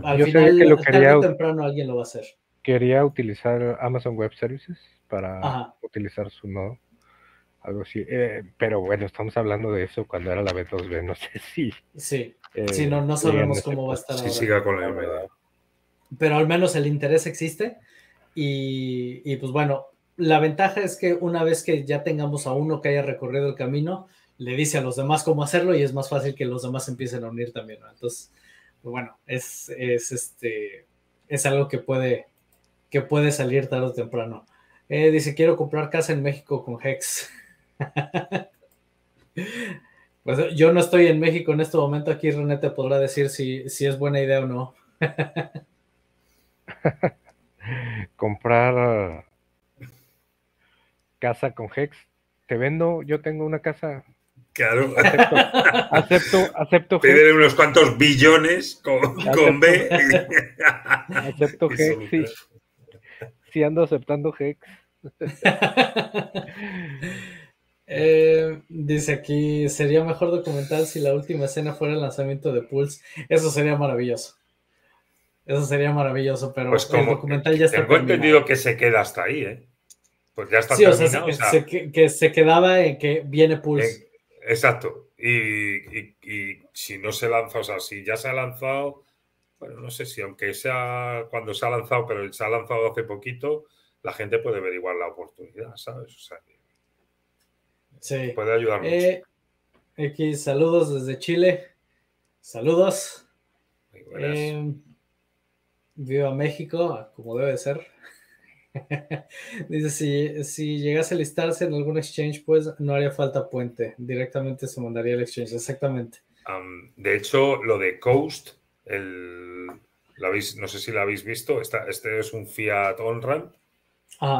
Al Yo final, que lo quería, temprano alguien lo va a hacer. Quería utilizar Amazon Web Services para utilizar su nodo. Algo así. Eh, pero bueno, estamos hablando de eso cuando era la B2B. No sé si. Sí. Eh, no, no sabemos cómo va a estar. Si siga con la verdad. Pero al menos el interés existe. Y, y pues bueno, la ventaja es que una vez que ya tengamos a uno que haya recorrido el camino, le dice a los demás cómo hacerlo y es más fácil que los demás empiecen a unir también. Entonces, pues bueno, es, este, es algo que puede, que puede salir tarde o temprano. Eh, dice, quiero comprar casa en México con Hex. pues yo no estoy en México en este momento, aquí René te podrá decir si, si es buena idea o no. comprar casa con Hex. Te vendo, yo tengo una casa Claro. Acepto, acepto, G. unos cuantos billones con, B. acepto G, sí. Sí ando aceptando Hex. Eh, dice aquí, sería mejor documental si la última escena fuera el lanzamiento de Pulse. Eso sería maravilloso. Eso sería maravilloso, pero pues el documental ya está. Tengo entendido que se queda hasta ahí, ¿eh? Pues ya está sí, o sea, que, se quedaba en que viene Pulse. Exacto. Y, si no se lanza, o sea, si ya se ha lanzado, bueno, no sé si aunque sea cuando se ha lanzado, pero se ha lanzado hace poquito, la gente puede ver igual la oportunidad, ¿sabes? O sea, sí. puede ayudar mucho. Eh, X, saludos desde Chile. Saludos. Eh, viva México, como debe ser. Dice, si, si llegase a listarse en algún exchange, pues no haría falta puente. Directamente se mandaría el exchange, exactamente. de hecho, lo de Coast, el, no sé si lo habéis visto, este es un Fiat on-ramp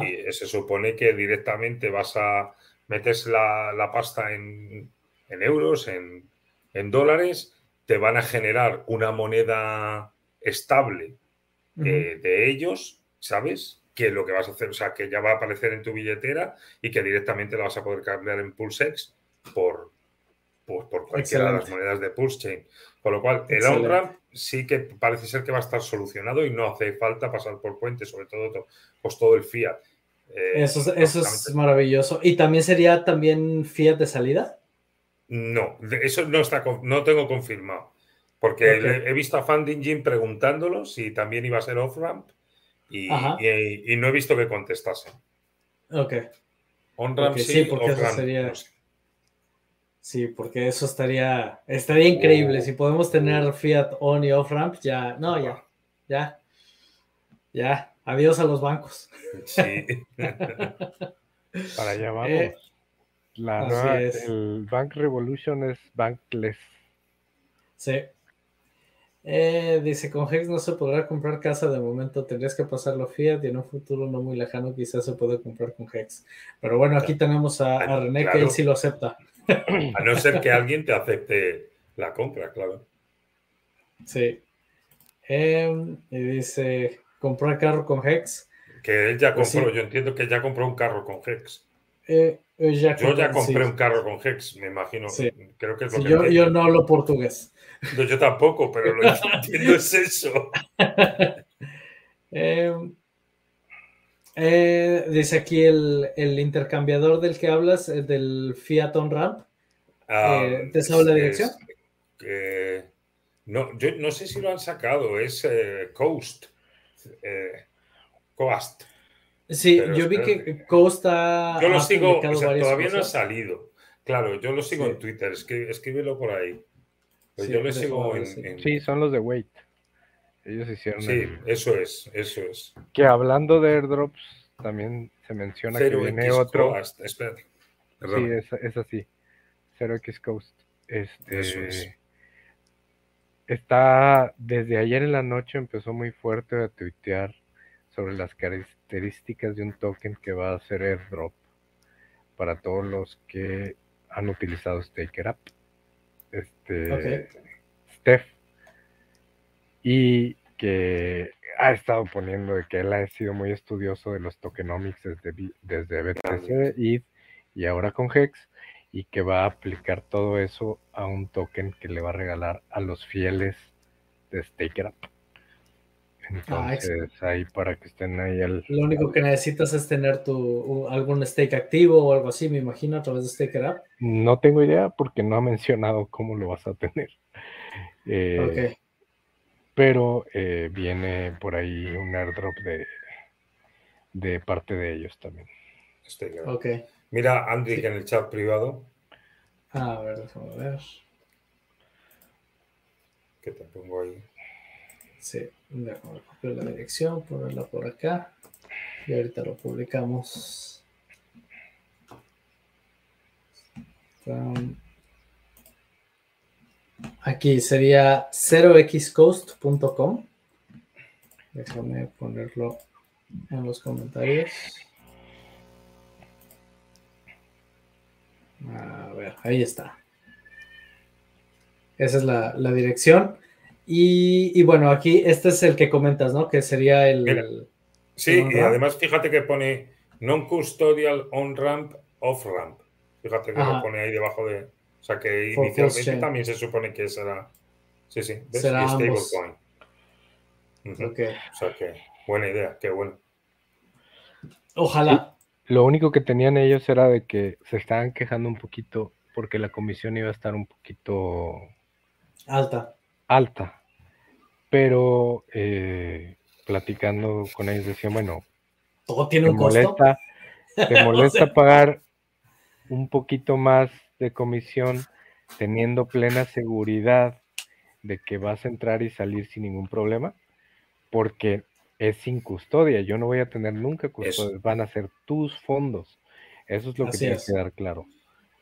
y se supone que directamente vas a metes la, la pasta en, en euros, en, en, dólares, te van a generar una moneda estable eh, de ellos, ¿sabes? Que lo que vas a hacer, o sea, que ya va a aparecer en tu billetera y que directamente la vas a poder cambiar en PulseX por, por, cualquiera de las monedas de PulseChain. Con lo cual, el on sí que parece ser que va a estar solucionado y no hace falta pasar por puente, sobre todo pues todo el fiat. Eh, eso, eso es maravilloso. ¿Y también sería también fiat de salida? No, eso no está no tengo confirmado. Porque he visto a Funding preguntándolo si también iba a ser off-ramp y, no he visto que contestase. Ok. On-ramp sí, porque eso sería... Sí, porque eso estaría, estaría increíble. si podemos tener Fiat on y off ramp, ya, no, ya, ya, ya. Adiós a los bancos. Sí. Para allá vamos. Eh, La el Bank Revolution es bankless. Sí. Eh, dice, con Hex no se podrá comprar casa de momento, tendrías que pasarlo Fiat y en un futuro no muy lejano quizás se puede comprar con Hex. Pero bueno, aquí tenemos a, René que él sí lo acepta. A no ser que alguien te acepte la compra, claro. Sí. Em, y dice, comprar carro con Hex. Que él ya pues compró, yo entiendo que ya compró un carro con Hex. Eh, yo ya compré un carro con Hex, me imagino. Creo que es lo que yo, yo no hablo portugués. No, yo tampoco, pero lo que entiendo es eso. Em, eh, dice aquí el, intercambiador del que hablas, eh, del Fiat On Ramp. Ah, eh, ¿Te sabe la dirección? no, yo no sé si lo han sacado, es Coast. Coast. Sí, yo vi que Coast ha. Yo lo sigo, todavía no ha salido. Claro, yo lo sigo en Twitter, escríbelo por ahí. Pues yo le sigo en, Sí, son los de Wait. Ellos hicieron. Sí, eso es, eso es. Que hablando de airdrops, también se menciona que viene otro. Espérate. Sí, es, es, así. Zero X Coast. Este, eso es. Está desde ayer en la noche empezó muy fuerte a tuitear sobre las características de un token que va a ser airdrop para todos los que han utilizado Staker App este, Steph, y que ha estado poniendo de que él ha sido muy estudioso de los tokenomics desde, desde BTC y, y ahora con Hex, y que va a aplicar todo eso a un token que le va a regalar a los fieles de StakerUp. Ah, Entonces, ahí para que estén ahí el... Lo único que necesitas es tener tu algún stake activo o algo así, me imagino, a través de StakerUp. No tengo idea porque no ha mencionado cómo lo vas a tener. Eh, pero eh, viene por ahí un airdrop de, de parte de ellos también. Ok. Mira, Andy, que en el chat privado. a ver, déjame ver. Que te pongo ahí. Sí, déjame copiar la dirección, ponerla por acá y ahorita lo publicamos. Aquí sería 0xcoast.com. Déjame ponerlo en los comentarios. A ver, ahí está. Esa es la, la dirección. Y, bueno, aquí este es el que comentas, ¿no? Que sería el. sí, y además fíjate que pone non-custodial on-ramp, off-ramp. Fíjate que lo pone ahí debajo de. O sea que inicialmente también se supone que será. Sí, sí. Será stablecoin. O sea que buena idea, qué bueno. Ojalá. Lo único que tenían ellos era de que se estaban quejando un poquito porque la comisión iba a estar un poquito alta. Alta. Pero eh, platicando con ellos decían, bueno, todo tiene un costo. ¿Te molesta pagar un poquito más de comisión teniendo plena seguridad de que vas a entrar y salir sin ningún problema? Porque es sin custodia, yo no voy a tener nunca custodia, van a ser tus fondos. Eso es lo que tiene que quedar claro.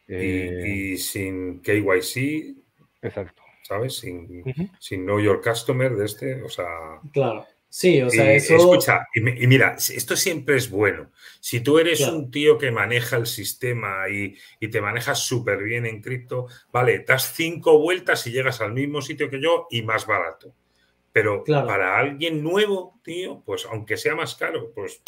y, eh, sin KYC. Exacto. ¿Sabes? Sin, sin Know Your Customer de este, o sea. Claro. Sí, o sea, eso. Escucha, y, mira, esto siempre es bueno. Si tú eres un tío que maneja el sistema y, te manejas súper bien en cripto, vale, das cinco vueltas y llegas al mismo sitio que yo y más barato. Pero para alguien nuevo, tío, pues aunque sea más caro, pues.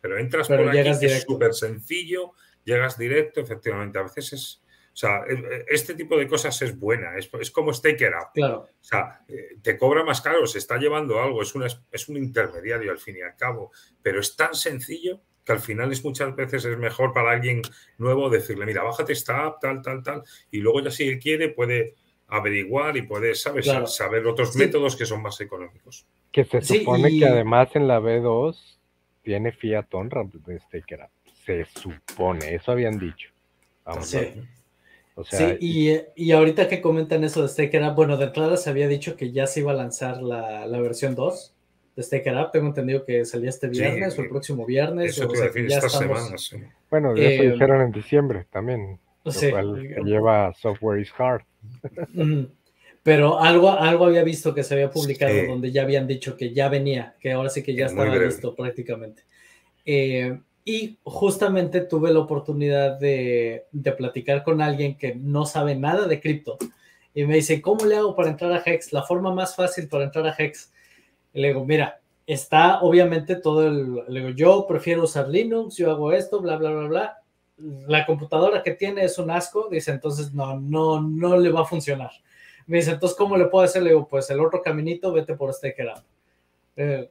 Pero entras por aquí, es súper sencillo, llegas directo, efectivamente. A veces es o sea, e, e, este tipo de cosas es buena, es, es como Staker Up. Claro. O sea, eh, te cobra más caro, se está llevando algo, es, una, es un intermediario al fin y al cabo, pero es tan sencillo que al final es muchas veces es mejor para alguien nuevo decirle, mira, bájate esta app, tal, tal, tal, y luego ya si él quiere puede averiguar y puede, ¿sabes? Saber otros métodos que son más económicos. Que se supone que además en la B2 tiene Fiat on-ramp de Staker Up. Se supone, eso habían dicho. Vamos sí sí, y, ahorita que comentan eso de Staker Up, bueno, de entrada se había dicho que ya se iba a lanzar la, versión 2 de Staker Up. Tengo entendido que salía este viernes o el próximo viernes. Eso Bueno, ya se eh, dijeron en diciembre también. Lo cual lleva Software is Hard. Pero algo, algo había visto que se había publicado donde ya habían dicho que ya venía, que ahora sí que ya estaba listo prácticamente. Eh, y justamente tuve la oportunidad de, platicar con alguien que no sabe nada de cripto. Y me dice, ¿cómo le hago para entrar a Hex? La forma más fácil para entrar a Hex. Y le digo, mira, está obviamente todo el... Le digo, yo prefiero usar Linux, yo hago esto, bla, bla, bla, bla. La computadora que tiene es un asco. Dice, entonces no, no, no le va a funcionar. Me dice, entonces, ¿cómo le puedo hacer? Le digo, pues el otro caminito, vete por Staker App. Eh,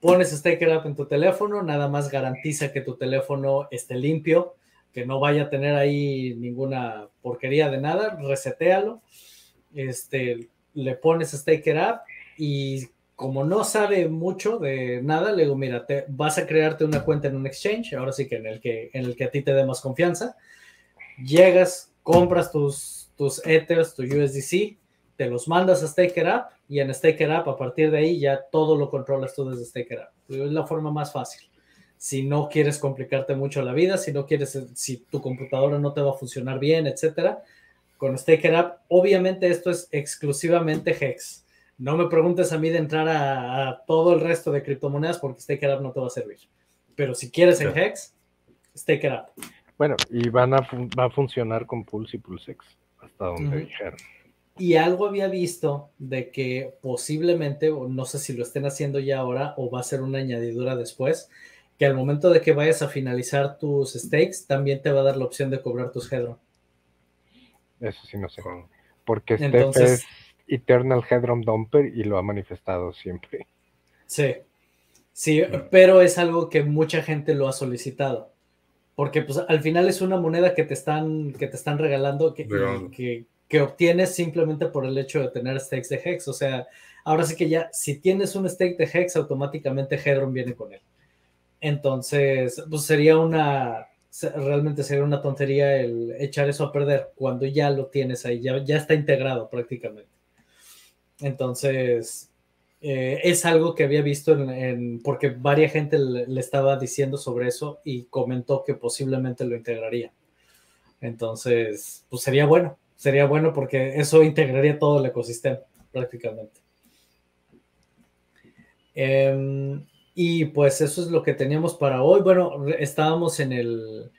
pones Staker App en tu teléfono, nada más garantiza que tu teléfono esté limpio, que no vaya a tener ahí ninguna porquería de nada, resetealo, este, le pones Staker App y como no sabe mucho de nada, le digo, mira, vas a crearte una cuenta en un exchange, ahora sí que en el que, en el que a ti te dé más confianza, llegas, compras tus, tus Ethers, tu USDC, te los mandas a Staker App y en Staker App a partir de ahí ya todo lo controlas tú desde Staker App. Es la forma más fácil. Si no quieres complicarte mucho la vida, si no quieres, si tu computadora no te va a funcionar bien, etcétera, con Staker App, obviamente esto es exclusivamente Hex. No me preguntes a mí de entrar a, todo el resto de criptomonedas porque Staker App no te va a servir. Pero si quieres en Hex, Staker App. Bueno, y van a, va a funcionar con Pulse y PulseX, hasta donde dijeron. Y algo había visto de que posiblemente, o no sé si lo estén haciendo ya ahora o va a ser una añadidura después, que al momento de que vayas a finalizar tus stakes, también te va a dar la opción de cobrar tus Hedron. Eso sí no sé. Porque Steph es Eternal Hedron Dumper y lo ha manifestado siempre. Sí, sí, pero es algo que mucha gente lo ha solicitado. Porque pues al final es una moneda que te están, que te están regalando que, que, que obtienes simplemente por el hecho de tener stakes de Hex. O sea, ahora sí que ya, si tienes un stake de Hex, automáticamente Hedron viene con él. Entonces, pues sería una, realmente sería una tontería el echar eso a perder cuando ya lo tienes ahí, ya, está integrado prácticamente. Entonces, eh, es algo que había visto porque varias gente le, estaba diciendo sobre eso y comentó que posiblemente lo integraría. Entonces, pues sería bueno, sería bueno porque eso integraría todo el ecosistema prácticamente. Em, y pues eso es lo que teníamos para hoy. Bueno, estábamos en el,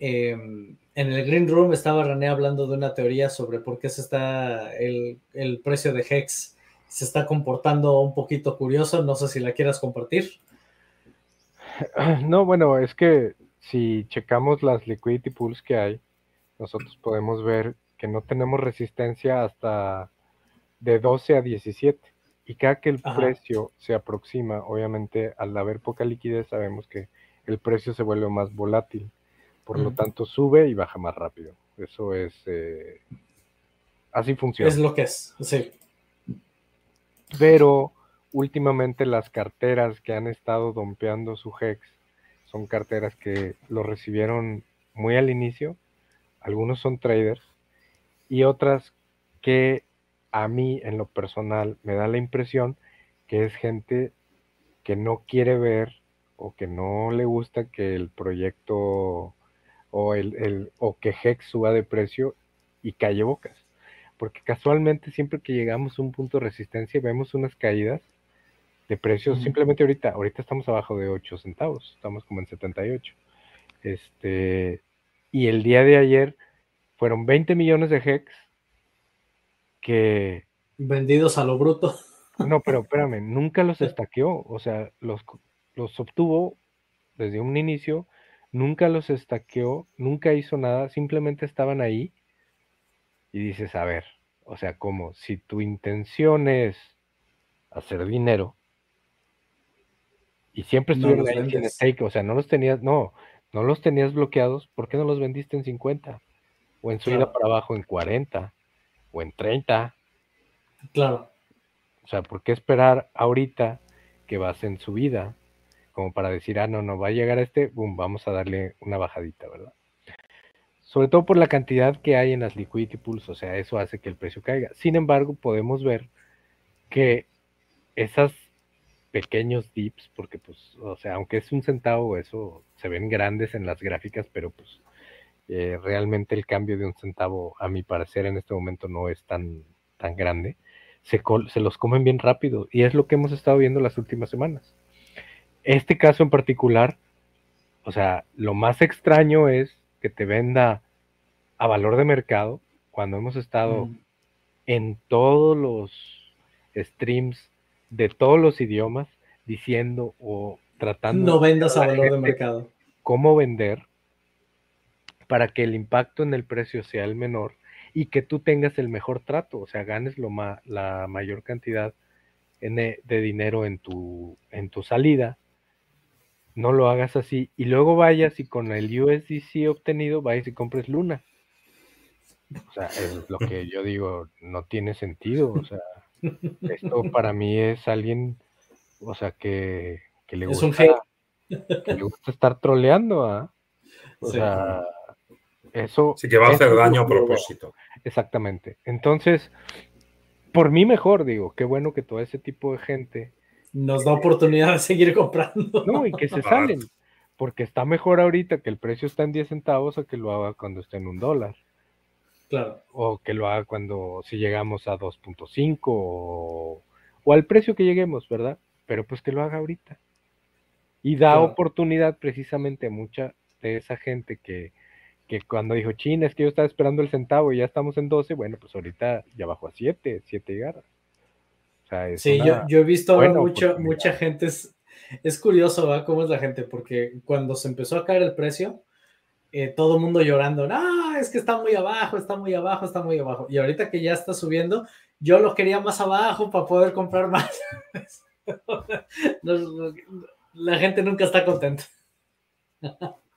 em, en el Green Room, estaba René hablando de una teoría sobre por qué se está el, el precio de Hex se está comportando un poquito curioso. No sé si la quieras compartir. No, bueno, es que si checamos las liquidity pools que hay, nosotros podemos ver que no tenemos resistencia hasta de 12 a 17. Y cada que el precio se aproxima, obviamente al haber poca liquidez sabemos que el precio se vuelve más volátil. Por lo tanto, sube y baja más rápido. Eso es... Eh, así funciona. Es lo que es, sí. Pero últimamente las carteras que han estado dompeando su HEX son carteras que lo recibieron muy al inicio. Algunos son traders y otras que a mí en lo personal me da la impresión que es gente que no quiere ver o que no le gusta que el proyecto o, el, o que Hex suba de precio y calle bocas. Porque casualmente siempre que llegamos a un punto de resistencia vemos unas caídas de precios. Simplemente ahorita, ahorita estamos abajo de 8 centavos, estamos como en 78. Este, y el día de ayer fueron 20 millones de Hex que... Vendidos a lo bruto. No, pero espérame, nunca los estaqueó, o sea, los, los obtuvo desde un inicio, nunca los estaqueó, nunca hizo nada, simplemente estaban ahí y dices, a ver, o sea, como si tu intención es hacer dinero y siempre estuvieron ahí sin stake, o sea, no los tenías, no, no los tenías bloqueados, ¿por qué no los vendiste en 50? O en subida para abajo en 40 o en 30. Claro. O sea, ¿por qué esperar ahorita que vas en subida como para decir, ah, no, no, va a llegar a este, boom, vamos a darle una bajadita, ¿verdad? Sobre todo por la cantidad que hay en las liquidity pools, o sea, eso hace que el precio caiga. Sin embargo, podemos ver que esas pequeños dips, porque pues, o sea, aunque es un centavo, eso se ven grandes en las gráficas, pero pues eh, realmente el cambio de un centavo, a mi parecer, en este momento no es tan, tan grande se, los comen bien rápido y es lo que hemos estado viendo las últimas semanas. Este caso en particular, o sea, lo más extraño es que te venda a valor de mercado cuando hemos estado mm. en todos los streams de todos los idiomas diciendo o tratando no vendas a valor de mercado cómo vender para que el impacto en el precio sea el menor y que tú tengas el mejor trato, o sea, ganes lo la mayor cantidad e, de dinero en tu, en tu salida, no lo hagas así y luego vayas y con el USDC obtenido vayas y compres Luna. O sea, es lo que yo digo, no tiene sentido, o sea, esto para mí es alguien, o sea, que, le gusta, que le gusta estar troleando, ¿ah? O sea, eso. Sí, que va a hacer daño a propósito. Exactamente. Entonces, por mí mejor, digo, qué bueno que todo ese tipo de gente. Nos da oportunidad de seguir comprando. No, y que se salen. Porque está mejor ahorita que el precio está en 10 centavos a que lo haga cuando esté en un dólar. Claro. O que lo haga cuando si llegamos a 2.5 o, o, al precio que lleguemos, ¿verdad? Pero pues que lo haga ahorita. Y da oportunidad precisamente a mucha de esa gente que, que cuando dijo, China, es que yo estaba esperando el centavo y ya estamos en 12, bueno, pues ahorita ya bajó a 7, 7 y garra. O sea, sí, yo, yo, he visto mucho, mucha gente, es, es curioso ¿verdad? cómo es la gente, porque cuando se empezó a caer el precio, eh, todo el mundo llorando, no, es que está muy abajo, está muy abajo, está muy abajo. Y ahorita que ya está subiendo, yo lo quería más abajo para poder comprar más. la gente nunca está contenta.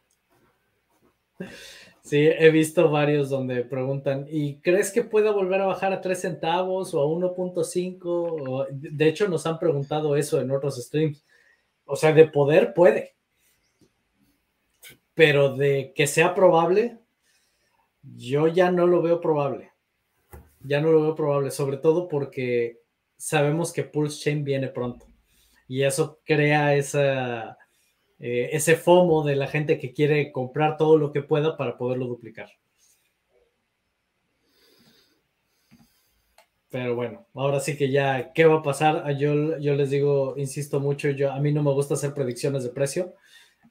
Sí, he visto varios donde preguntan, ¿y crees que pueda volver a bajar a 3 centavos o a 1.5? De hecho, nos han preguntado eso en otros streams. O sea, de poder puede. Pero de que sea probable, yo ya no lo veo probable. Ya no lo veo probable, sobre todo porque sabemos que Pulse Chain viene pronto. Y eso crea esa eh, ese FOMO de la gente que quiere comprar todo lo que pueda para poderlo duplicar. Pero bueno, ahora sí que ya, ¿qué va a pasar? Ah, yo, yo les digo, insisto mucho, yo, a mí no me gusta hacer predicciones de precio,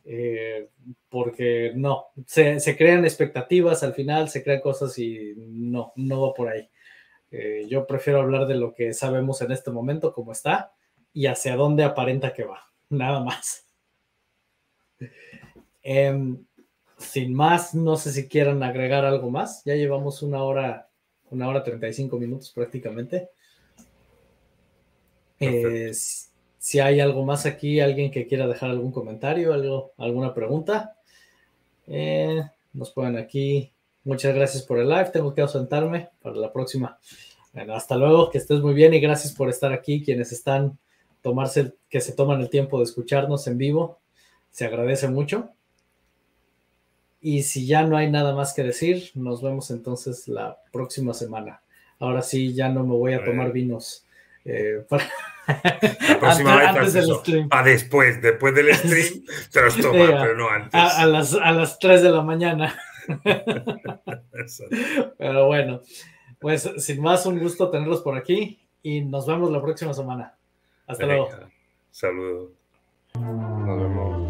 eh, porque no, se, crean expectativas al final, se crean cosas y no, no va por ahí. Eh, yo prefiero hablar de lo que sabemos en este momento, cómo está y hacia dónde aparenta que va, nada más. Em, sin más, no sé si quieran agregar algo más. Ya llevamos una hora, una hora 35 minutos prácticamente. Eh, si hay algo más aquí, alguien que quiera dejar algún comentario, algo, alguna pregunta, eh, nos ponen aquí. Muchas gracias por el live. Tengo que ausentarme para la próxima. Bueno, hasta luego, que estés muy bien y gracias por estar aquí. Quienes están tomarse, que se toman el tiempo de escucharnos en vivo, se agradece mucho. Y si ya no hay nada más que decir, nos vemos entonces la próxima semana. Ahora sí, ya no me voy a tomar vinos. Eh, para... La próxima vez del stream. A después, después del stream te los tomas, pero no antes. A, las, a las 3 de la mañana. pero bueno, pues sin más, un gusto tenerlos por aquí y nos vemos la próxima semana. Hasta luego. Saludos. Nos vemos.